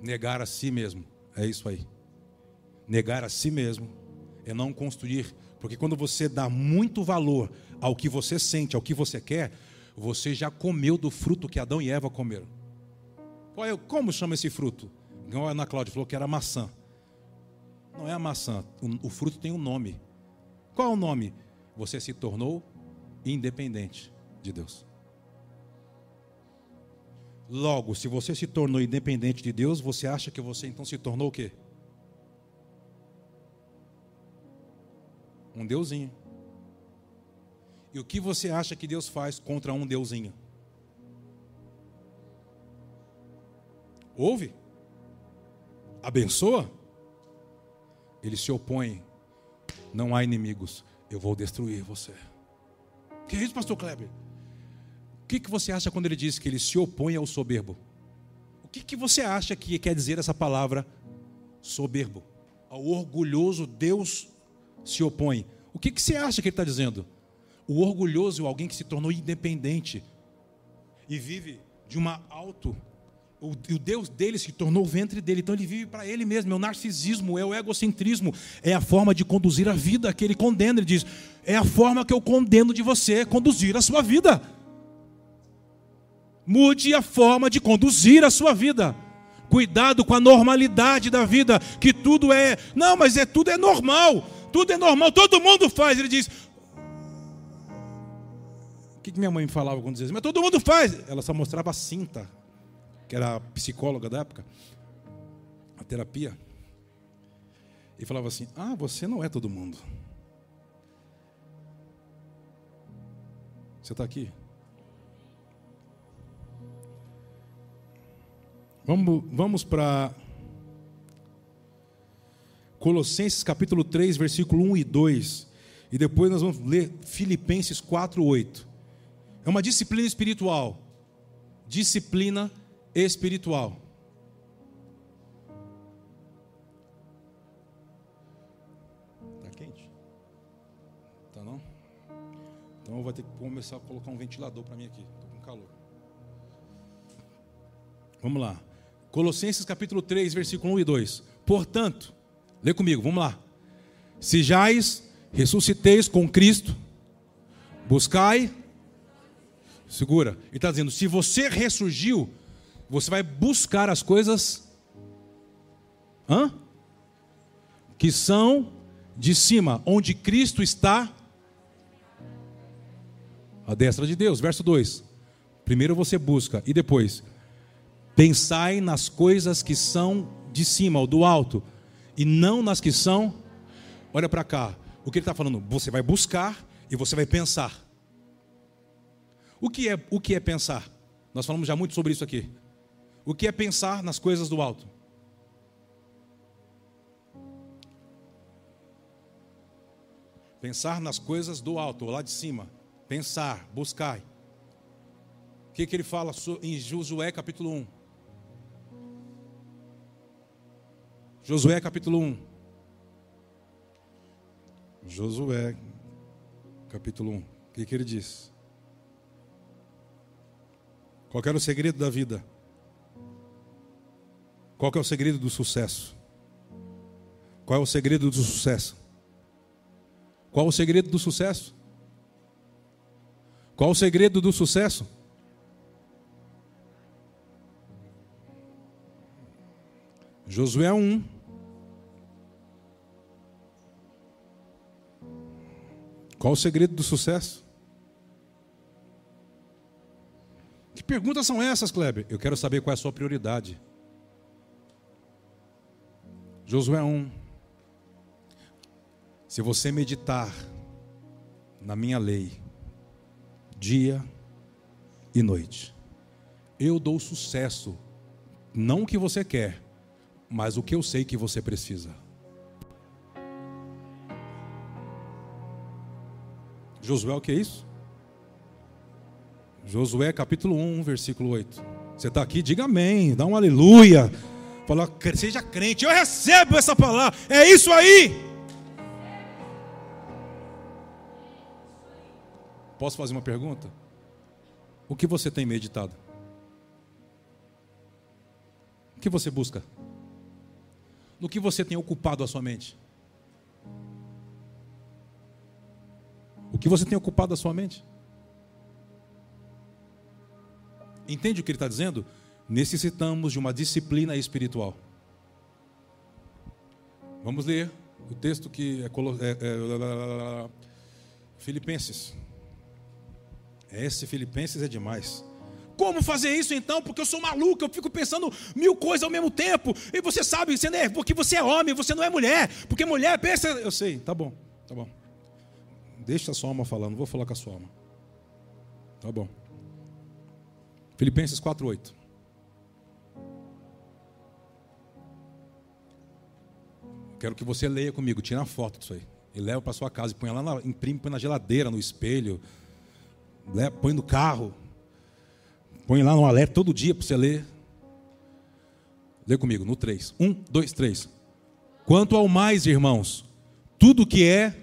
Negar a si mesmo, é isso aí. Negar a si mesmo é não construir, porque quando você dá muito valor ao que você sente, ao que você quer, você já comeu do fruto que Adão e Eva comeram. Qual é, como chama esse fruto? Igual a Ana Cláudia falou que era maçã. Não é a maçã, o, o fruto tem um nome. Qual é o nome? você se tornou independente de Deus. Logo, se você se tornou independente de Deus, você acha que você então se tornou o quê? Um deusinho. E o que você acha que Deus faz contra um deusinho? Ouve? Abençoa? Ele se opõe. Não há inimigos eu vou destruir você. Que é isso, pastor Kleber? O que, que você acha quando ele diz que ele se opõe ao soberbo? O que, que você acha que quer dizer essa palavra soberbo? Ao orgulhoso Deus se opõe. O que, que você acha que ele está dizendo? O orgulhoso é alguém que se tornou independente e vive de uma auto o, o Deus dele se tornou o ventre dele, então ele vive para ele mesmo. É o narcisismo, é o egocentrismo, é a forma de conduzir a vida que ele condena. Ele diz: é a forma que eu condeno de você conduzir a sua vida. Mude a forma de conduzir a sua vida. Cuidado com a normalidade da vida, que tudo é, não, mas é tudo é normal, tudo é normal, todo mundo faz. Ele diz, o que minha mãe falava quando dizia, mas todo mundo faz. Ela só mostrava a cinta que era a psicóloga da época, a terapia, e falava assim: Ah, você não é todo mundo. Você está aqui? Vamos, vamos para Colossenses capítulo 3, versículo 1 e 2. E depois nós vamos ler Filipenses 4, 8. É uma disciplina espiritual. Disciplina espiritual. Está quente? Tá não? Então eu vou ter que começar a colocar um ventilador para mim aqui. Estou com calor. Vamos lá. Colossenses capítulo 3, versículo 1 e 2. Portanto, lê comigo, vamos lá. Se jais ressusciteis com Cristo, buscai, segura. Ele está dizendo: se você ressurgiu, você vai buscar as coisas hã? que são de cima, onde Cristo está à destra de Deus. Verso 2. Primeiro você busca e depois pensai nas coisas que são de cima, ou do alto, e não nas que são. Olha para cá. O que ele está falando? Você vai buscar e você vai pensar. O que é o que é pensar? Nós falamos já muito sobre isso aqui. O que é pensar nas coisas do alto? Pensar nas coisas do alto, lá de cima. Pensar, buscar. O que, que ele fala em Josué capítulo 1? Josué capítulo 1. Josué capítulo 1. O que, que ele diz? Qual era o segredo da vida? Qual é o segredo do sucesso? Qual é o segredo do sucesso? Qual o segredo do sucesso? Qual o segredo do sucesso? Josué 1. Qual o segredo do sucesso? Que perguntas são essas, Kleber? Eu quero saber qual é a sua prioridade. Josué 1. Se você meditar na minha lei, dia e noite. Eu dou sucesso, não o que você quer, mas o que eu sei que você precisa. Josué, o que é isso? Josué capítulo 1, versículo 8. Você está aqui? Diga amém, dá um aleluia. Fala, seja crente, eu recebo essa palavra. É isso aí. Posso fazer uma pergunta? O que você tem meditado? O que você busca? No que você tem ocupado a sua mente? Que você tem ocupado a sua mente? Entende o que ele está dizendo? Necessitamos de uma disciplina espiritual. Vamos ler o texto que é, é, é Filipenses esse Filipenses é demais. Como fazer isso então? Porque eu sou maluco, eu fico pensando mil coisas ao mesmo tempo. E você sabe, você é, porque você é homem, você não é mulher. Porque mulher pensa. Eu sei, tá bom, tá bom. Deixa a sua alma falando, não vou falar com a sua alma. Tá bom. Filipenses 4,8. Quero que você leia comigo, tira uma foto disso aí. E leva para sua casa e põe lá, na, imprime, põe na geladeira, no espelho põe no carro, põe lá no alerta todo dia para você ler. Lê comigo, no 3. 1, 2, 3. Quanto ao mais, irmãos, tudo que é.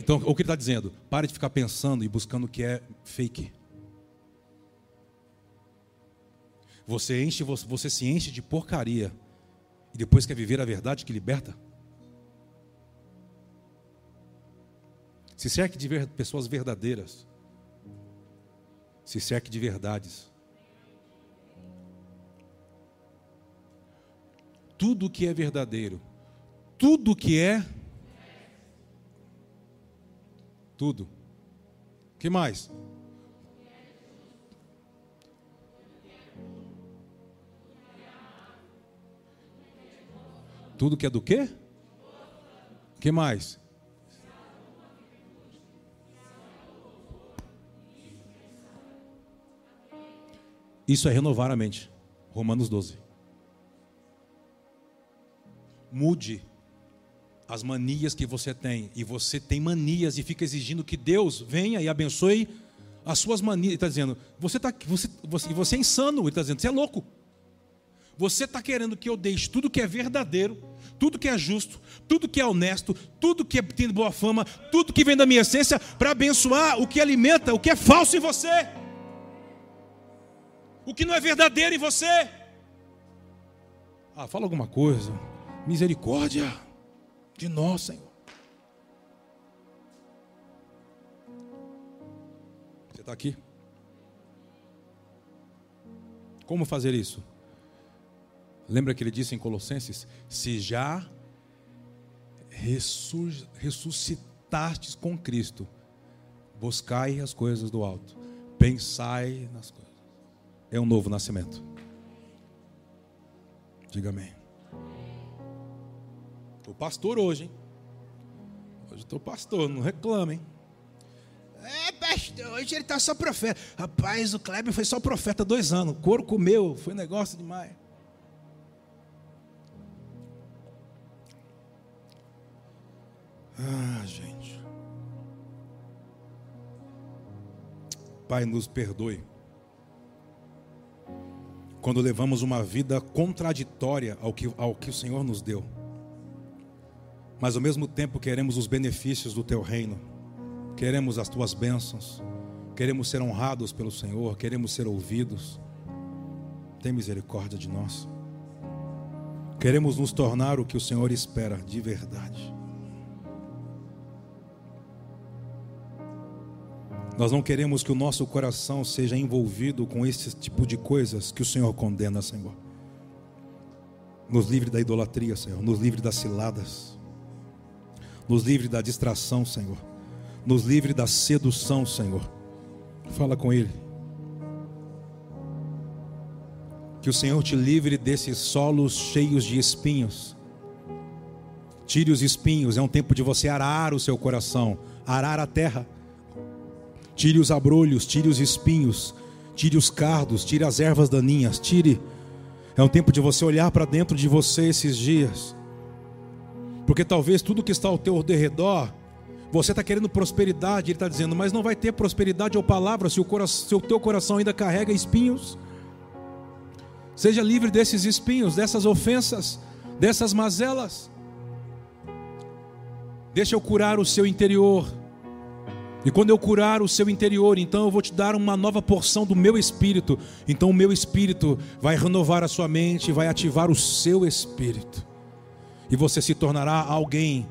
Então, o que ele está dizendo? Pare de ficar pensando e buscando o que é fake. Você, enche, você se enche de porcaria e depois quer viver a verdade que liberta? Se cerque de pessoas verdadeiras se cerque de verdades. Tudo que é verdadeiro, tudo que é. Tudo. que mais? Tudo que é do quê? que mais? Isso é renovar a mente. Romanos 12. Mude as manias que você tem. E você tem manias e fica exigindo que Deus venha e abençoe as suas manias. Ele está dizendo, você, tá, você, você, você é insano. Ele está dizendo, você é louco. Você está querendo que eu deixe tudo que é verdadeiro, tudo que é justo, tudo que é honesto, tudo que tem boa fama, tudo que vem da minha essência, para abençoar o que alimenta, o que é falso em você o que não é verdadeiro em você. Ah, fala alguma coisa. Misericórdia de nós, Senhor. Você está aqui? Como fazer isso? Lembra que ele disse em Colossenses: Se já ressuscitastes com Cristo, buscai as coisas do alto, pensai nas coisas é um novo nascimento. Diga amém. Estou pastor hoje, hein? Hoje estou pastor, não reclamem. É, pastor, hoje ele está só profeta. Rapaz, o Kleber foi só profeta dois anos. O couro comeu, foi negócio demais. Ah, gente. Pai, nos perdoe quando levamos uma vida contraditória ao que, ao que o Senhor nos deu. Mas ao mesmo tempo queremos os benefícios do teu reino, queremos as tuas bênçãos, queremos ser honrados pelo Senhor, queremos ser ouvidos. Tem misericórdia de nós. Queremos nos tornar o que o Senhor espera de verdade. Nós não queremos que o nosso coração seja envolvido com esse tipo de coisas que o Senhor condena, Senhor. Nos livre da idolatria, Senhor. Nos livre das ciladas. Nos livre da distração, Senhor. Nos livre da sedução, Senhor. Fala com Ele. Que o Senhor te livre desses solos cheios de espinhos. Tire os espinhos, é um tempo de você arar o seu coração, arar a terra. Tire os abrolhos, tire os espinhos, tire os cardos, tire as ervas daninhas, tire. É um tempo de você olhar para dentro de você esses dias porque talvez tudo que está ao teu derredor, você está querendo prosperidade, ele está dizendo, mas não vai ter prosperidade ou palavra se o, coração, se o teu coração ainda carrega espinhos. Seja livre desses espinhos, dessas ofensas, dessas mazelas. Deixa eu curar o seu interior. E quando eu curar o seu interior, então eu vou te dar uma nova porção do meu espírito. Então o meu espírito vai renovar a sua mente, vai ativar o seu espírito e você se tornará alguém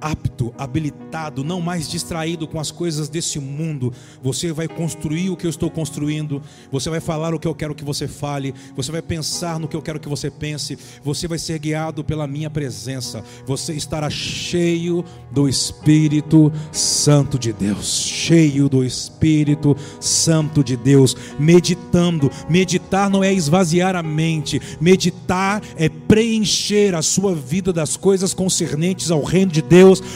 apto, habilitado, não mais distraído com as coisas desse mundo. Você vai construir o que eu estou construindo, você vai falar o que eu quero que você fale, você vai pensar no que eu quero que você pense, você vai ser guiado pela minha presença. Você estará cheio do Espírito Santo de Deus, cheio do Espírito Santo de Deus, meditando. Meditar não é esvaziar a mente, meditar é preencher a sua vida das coisas concernentes ao reino de Deus,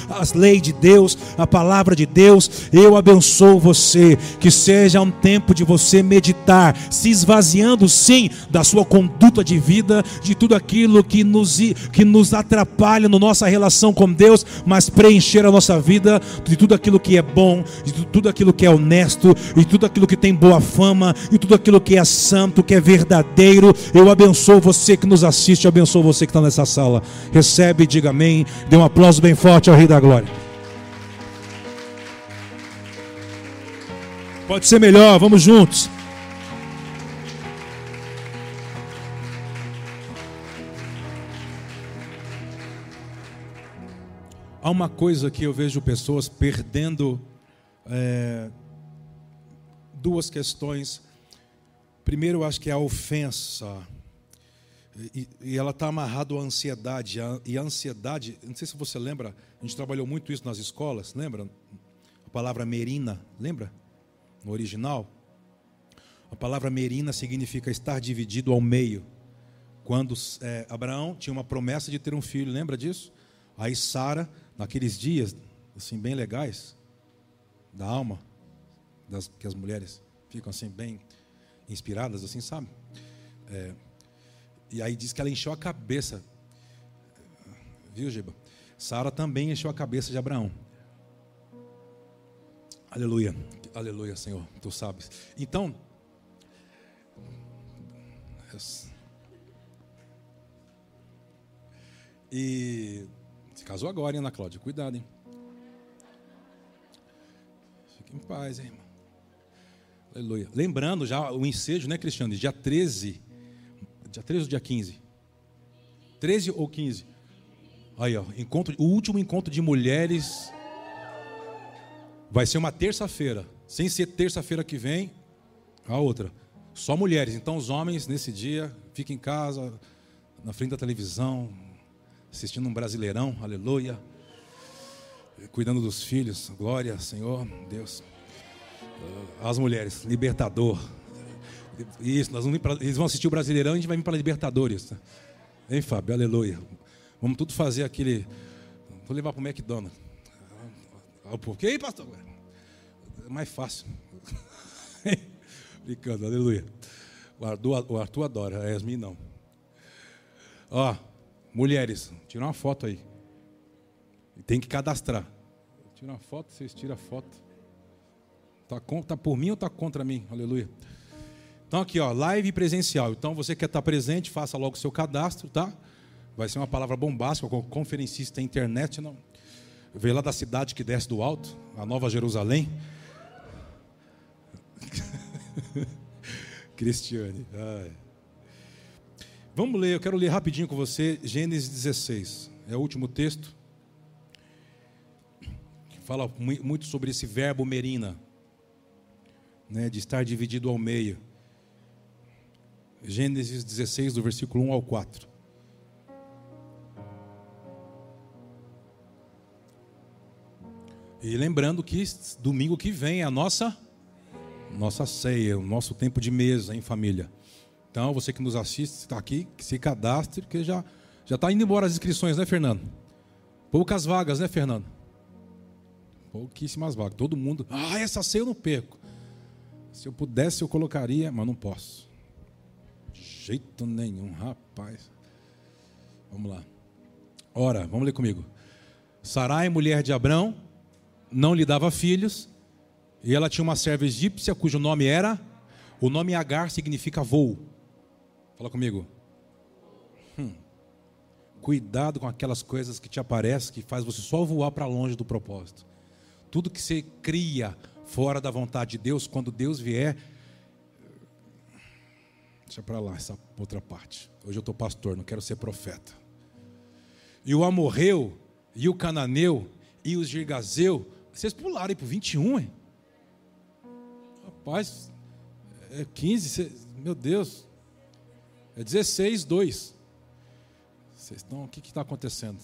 as leis de Deus, a palavra de Deus. Eu abençoo você, que seja um tempo de você meditar, se esvaziando sim da sua conduta de vida, de tudo aquilo que nos, que nos atrapalha na nossa relação com Deus, mas preencher a nossa vida de tudo aquilo que é bom, de tudo aquilo que é honesto, de tudo aquilo que tem boa fama, e tudo aquilo que é santo, que é verdadeiro. Eu abençoo você que nos assiste, abençoo você que está nessa sala. Recebe, diga amém. Dê um aplauso bem forte ao Rei da Glória. Pode ser melhor, vamos juntos. Há uma coisa que eu vejo pessoas perdendo é, duas questões. Primeiro, eu acho que é a ofensa. E, e ela está amarrada à ansiedade. E a ansiedade, não sei se você lembra, a gente trabalhou muito isso nas escolas, lembra? A palavra merina, lembra? No original. A palavra merina significa estar dividido ao meio. Quando é, Abraão tinha uma promessa de ter um filho, lembra disso? Aí Sara, naqueles dias, assim, bem legais, da alma, das, que as mulheres ficam assim, bem inspiradas, assim, sabe? É, e aí diz que ela encheu a cabeça. Viu, Giba? Sara também encheu a cabeça de Abraão. Aleluia. Aleluia, Senhor. Tu sabes. Então. E se casou agora, hein, Ana Cláudia? Cuidado, hein? Fique em paz, hein, irmão. Aleluia. Lembrando já o ensejo, né, Cristiano? Dia 13 Dia 13 ou dia 15? 13 ou 15? Aí, ó, encontro, o último encontro de mulheres vai ser uma terça-feira. Sem ser terça-feira que vem, a outra. Só mulheres. Então, os homens, nesse dia, fiquem em casa, na frente da televisão, assistindo um brasileirão, aleluia. Cuidando dos filhos, glória, Senhor, Deus. As mulheres, libertador. Isso, nós vamos pra, eles vão assistir o Brasileirão e a gente vai vir para a Libertadores. Hein, Fábio? Aleluia. Vamos tudo fazer aquele. Vou levar para o McDonald's. Ah, por quê, pastor? É mais fácil. Brincando, aleluia. O Arthur, o Arthur adora, a Yasmin não. Ó, mulheres, tira uma foto aí. Tem que cadastrar. Tira uma foto, vocês tiram a foto. Tá, tá por mim ou tá contra mim? Aleluia. Então aqui, ó, live presencial. Então você quer estar presente, faça logo o seu cadastro, tá? Vai ser uma palavra bombástica, conferencista internet, não. Veio lá da cidade que desce do alto, a Nova Jerusalém. Cristiane. Ai. Vamos ler, eu quero ler rapidinho com você Gênesis 16. É o último texto. Que fala muito sobre esse verbo merina, né, de estar dividido ao meio. Gênesis 16, do versículo 1 ao 4. E lembrando que domingo que vem é a nossa nossa ceia, o nosso tempo de mesa em família. Então, você que nos assiste, está aqui, que se cadastre, porque já já está indo embora as inscrições, né, Fernando? Poucas vagas, né, Fernando? Pouquíssimas vagas. Todo mundo, ah, essa ceia eu não perco. Se eu pudesse, eu colocaria, mas não posso. Jeito nenhum, rapaz. Vamos lá. Ora, vamos ler comigo. Sarai, mulher de Abrão, não lhe dava filhos, e ela tinha uma serva egípcia cujo nome era. O nome Agar significa voo. Fala comigo. Hum. Cuidado com aquelas coisas que te aparecem, que faz você só voar para longe do propósito. Tudo que você cria fora da vontade de Deus, quando Deus vier, deixa para lá essa outra parte. Hoje eu estou pastor, não quero ser profeta. E o amorreu, e o cananeu, e os girgazeu, vocês pularam para o 21, hein? Rapaz, é 15, meu Deus. É 16, 2. Vocês estão, o que está acontecendo?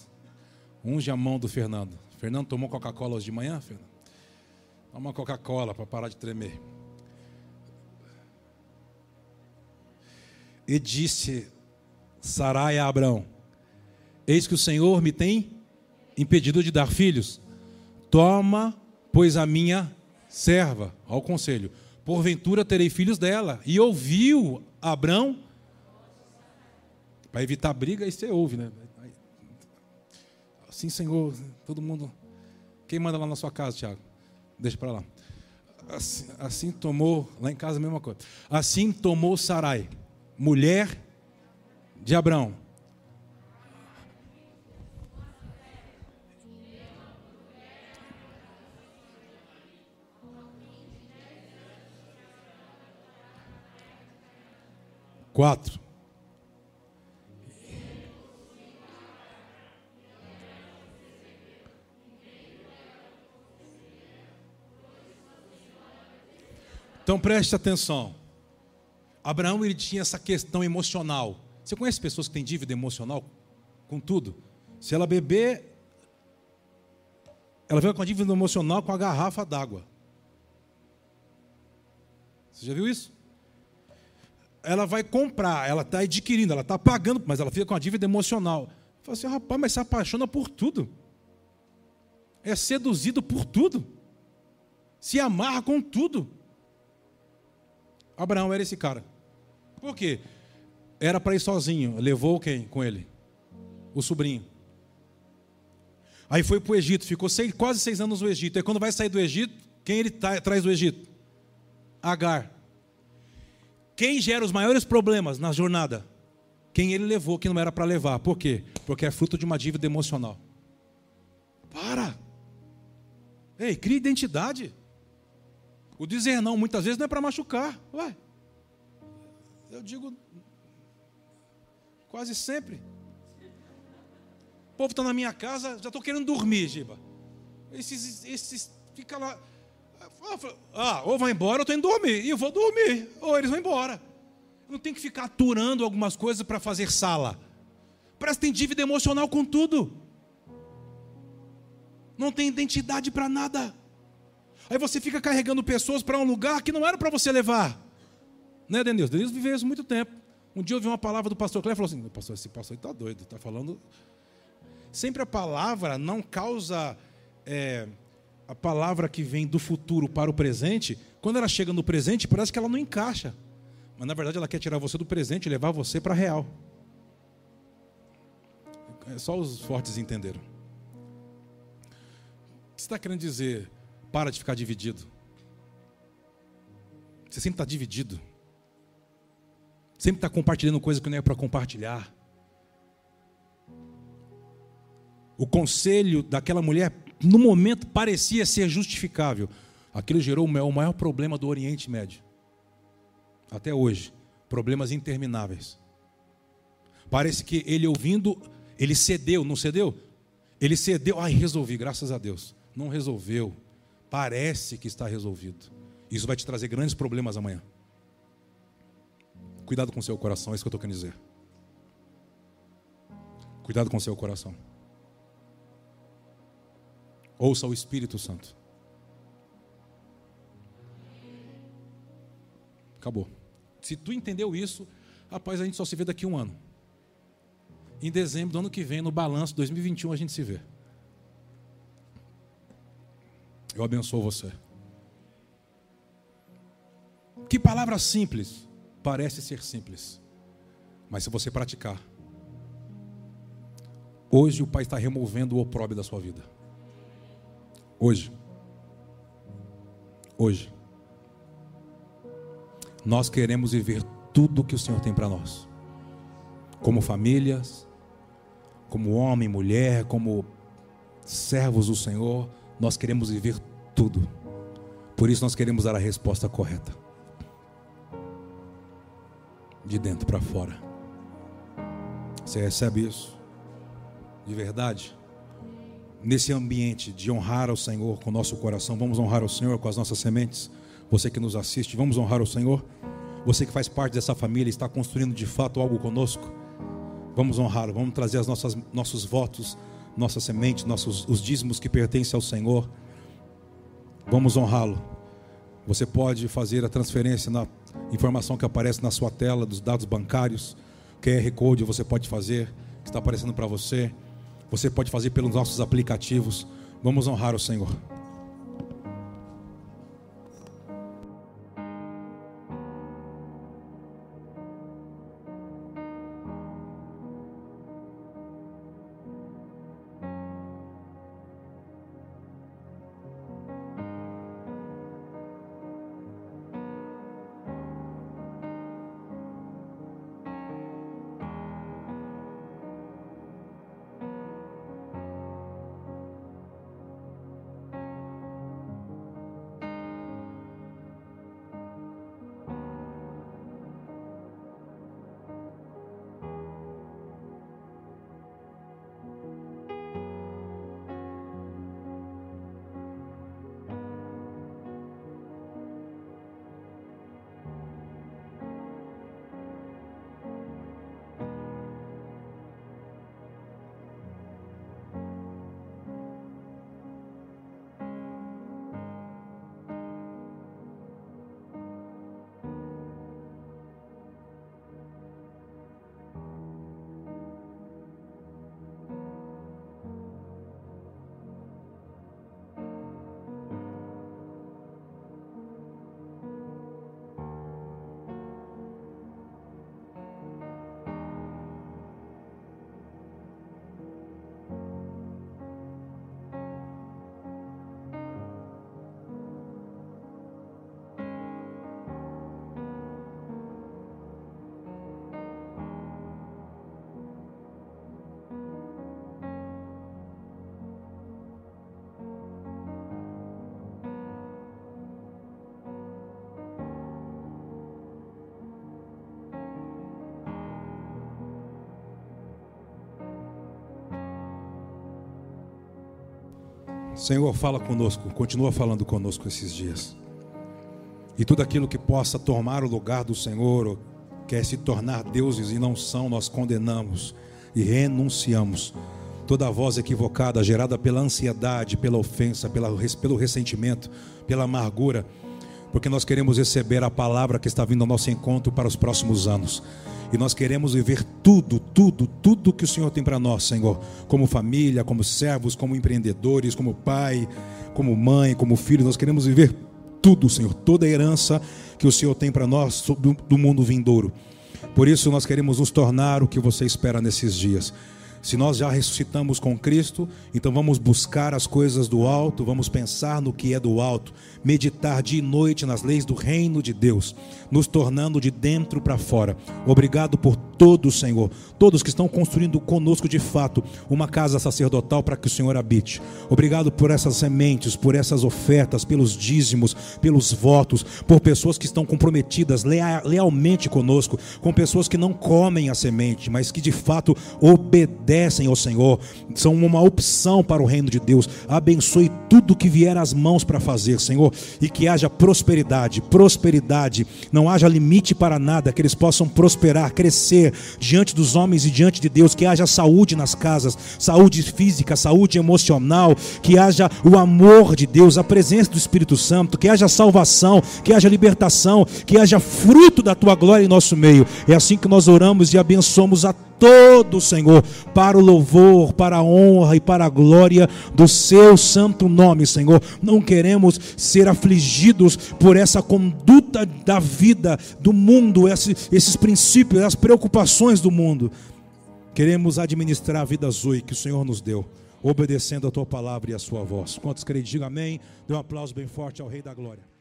Unge a mão do Fernando. Fernando tomou Coca-Cola hoje de manhã, Fernando? Toma uma Coca-Cola para parar de tremer. E disse Sarai a Abraão: Eis que o Senhor me tem impedido de dar filhos. Toma, pois, a minha serva, ao conselho, porventura terei filhos dela. E ouviu Abrão, para evitar briga, aí você ouve, né? Assim, Senhor, todo mundo. Quem manda lá na sua casa, Tiago? Deixa para lá. Assim, assim, tomou, lá em casa a mesma coisa. Assim tomou Sarai, mulher de Abrão. Quatro. Então preste atenção. Abraão ele tinha essa questão emocional. Você conhece pessoas que têm dívida emocional com tudo? Se ela beber, ela vem com a dívida emocional com a garrafa d'água. Você já viu isso? Ela vai comprar, ela está adquirindo, ela está pagando, mas ela fica com a dívida emocional. Fala assim, rapaz, mas se apaixona por tudo. É seduzido por tudo. Se amarra com tudo. Abraão era esse cara. Por quê? Era para ir sozinho. Levou quem com ele? O sobrinho. Aí foi para o Egito, ficou seis, quase seis anos no Egito. Aí quando vai sair do Egito, quem ele tá, traz do Egito? Agar. Quem gera os maiores problemas na jornada? Quem ele levou que não era para levar. Por quê? Porque é fruto de uma dívida emocional. Para! Ei, cria identidade. O dizer não muitas vezes não é para machucar. Ué, eu digo quase sempre. O povo está na minha casa, já estou querendo dormir, Giba. Esses, esses fica lá. Ah, ou vai embora, eu estou indo dormir. E eu vou dormir. Ou eles vão embora. Não tem que ficar aturando algumas coisas para fazer sala. Parece que tem dívida emocional com tudo. Não tem identidade para nada. Aí você fica carregando pessoas para um lugar que não era para você levar. Né, Denilson? Denilson viveu isso muito tempo. Um dia eu ouvi uma palavra do pastor Cléber e falou assim: pastor, esse pastor está doido, está falando. Sempre a palavra não causa. É, a palavra que vem do futuro para o presente, quando ela chega no presente, parece que ela não encaixa. Mas na verdade ela quer tirar você do presente e levar você para a real. É só os fortes entenderam. O que você está querendo dizer? Para de ficar dividido. Você sempre está dividido. Sempre está compartilhando coisa que não é para compartilhar. O conselho daquela mulher, no momento, parecia ser justificável. Aquilo gerou o maior problema do Oriente Médio. Até hoje. Problemas intermináveis. Parece que ele ouvindo, ele cedeu, não cedeu? Ele cedeu, ai, resolvi, graças a Deus. Não resolveu. Parece que está resolvido. Isso vai te trazer grandes problemas amanhã. Cuidado com o seu coração, é isso que eu estou querendo dizer. Cuidado com o seu coração. Ouça o Espírito Santo. Acabou. Se tu entendeu isso, rapaz, a gente só se vê daqui a um ano. Em dezembro do ano que vem, no balanço 2021, a gente se vê. Eu abençoo você. Que palavra simples. Parece ser simples. Mas se você praticar, hoje o Pai está removendo o opróbio da sua vida. Hoje. Hoje. Nós queremos viver tudo que o Senhor tem para nós. Como famílias, como homem, mulher, como servos do Senhor, nós queremos viver tudo. Por isso nós queremos dar a resposta correta. De dentro para fora. Você recebe isso? De verdade? Nesse ambiente de honrar ao Senhor com o nosso coração, vamos honrar ao Senhor com as nossas sementes? Você que nos assiste, vamos honrar o Senhor? Você que faz parte dessa família, está construindo de fato algo conosco? Vamos honrá-lo, vamos trazer as nossas, nossos votos, nossa semente, nossos, os dízimos que pertencem ao Senhor. Vamos honrá-lo. Você pode fazer a transferência na informação que aparece na sua tela dos dados bancários, QR Code você pode fazer, que está aparecendo para você. Você pode fazer pelos nossos aplicativos. Vamos honrar o Senhor. Senhor, fala conosco, continua falando conosco esses dias. E tudo aquilo que possa tomar o lugar do Senhor, quer se tornar deuses e não são, nós condenamos e renunciamos. Toda voz equivocada, gerada pela ansiedade, pela ofensa, pela, pelo ressentimento, pela amargura, porque nós queremos receber a palavra que está vindo ao nosso encontro para os próximos anos. E nós queremos viver tudo, tudo, tudo que o Senhor tem para nós, Senhor. Como família, como servos, como empreendedores, como pai, como mãe, como filho. Nós queremos viver tudo, Senhor. Toda a herança que o Senhor tem para nós do mundo vindouro. Por isso nós queremos nos tornar o que você espera nesses dias. Se nós já ressuscitamos com Cristo, então vamos buscar as coisas do alto, vamos pensar no que é do alto, meditar dia e noite nas leis do reino de Deus, nos tornando de dentro para fora. Obrigado por todos, Senhor, todos que estão construindo conosco de fato uma casa sacerdotal para que o Senhor habite. Obrigado por essas sementes, por essas ofertas, pelos dízimos, pelos votos, por pessoas que estão comprometidas lealmente conosco, com pessoas que não comem a semente, mas que de fato obedecem ao Senhor, são uma opção para o reino de Deus. Abençoe tudo que vier às mãos para fazer, Senhor, e que haja prosperidade, prosperidade, não haja limite para nada, que eles possam prosperar, crescer diante dos homens e diante de Deus, que haja saúde nas casas, saúde física, saúde emocional, que haja o amor de Deus, a presença do Espírito Santo, que haja salvação, que haja libertação, que haja fruto da tua glória em nosso meio. É assim que nós oramos e abençoamos a todo, Senhor, para o louvor, para a honra e para a glória do seu santo nome, Senhor. Não queremos ser afligidos por essa conduta da vida, do mundo, esses, princípios, as preocupações do mundo. Queremos administrar a vida zoe que o Senhor nos deu, obedecendo a tua palavra e a sua voz. Quantos creem, diga amém. Dê um aplauso bem forte ao Rei da Glória.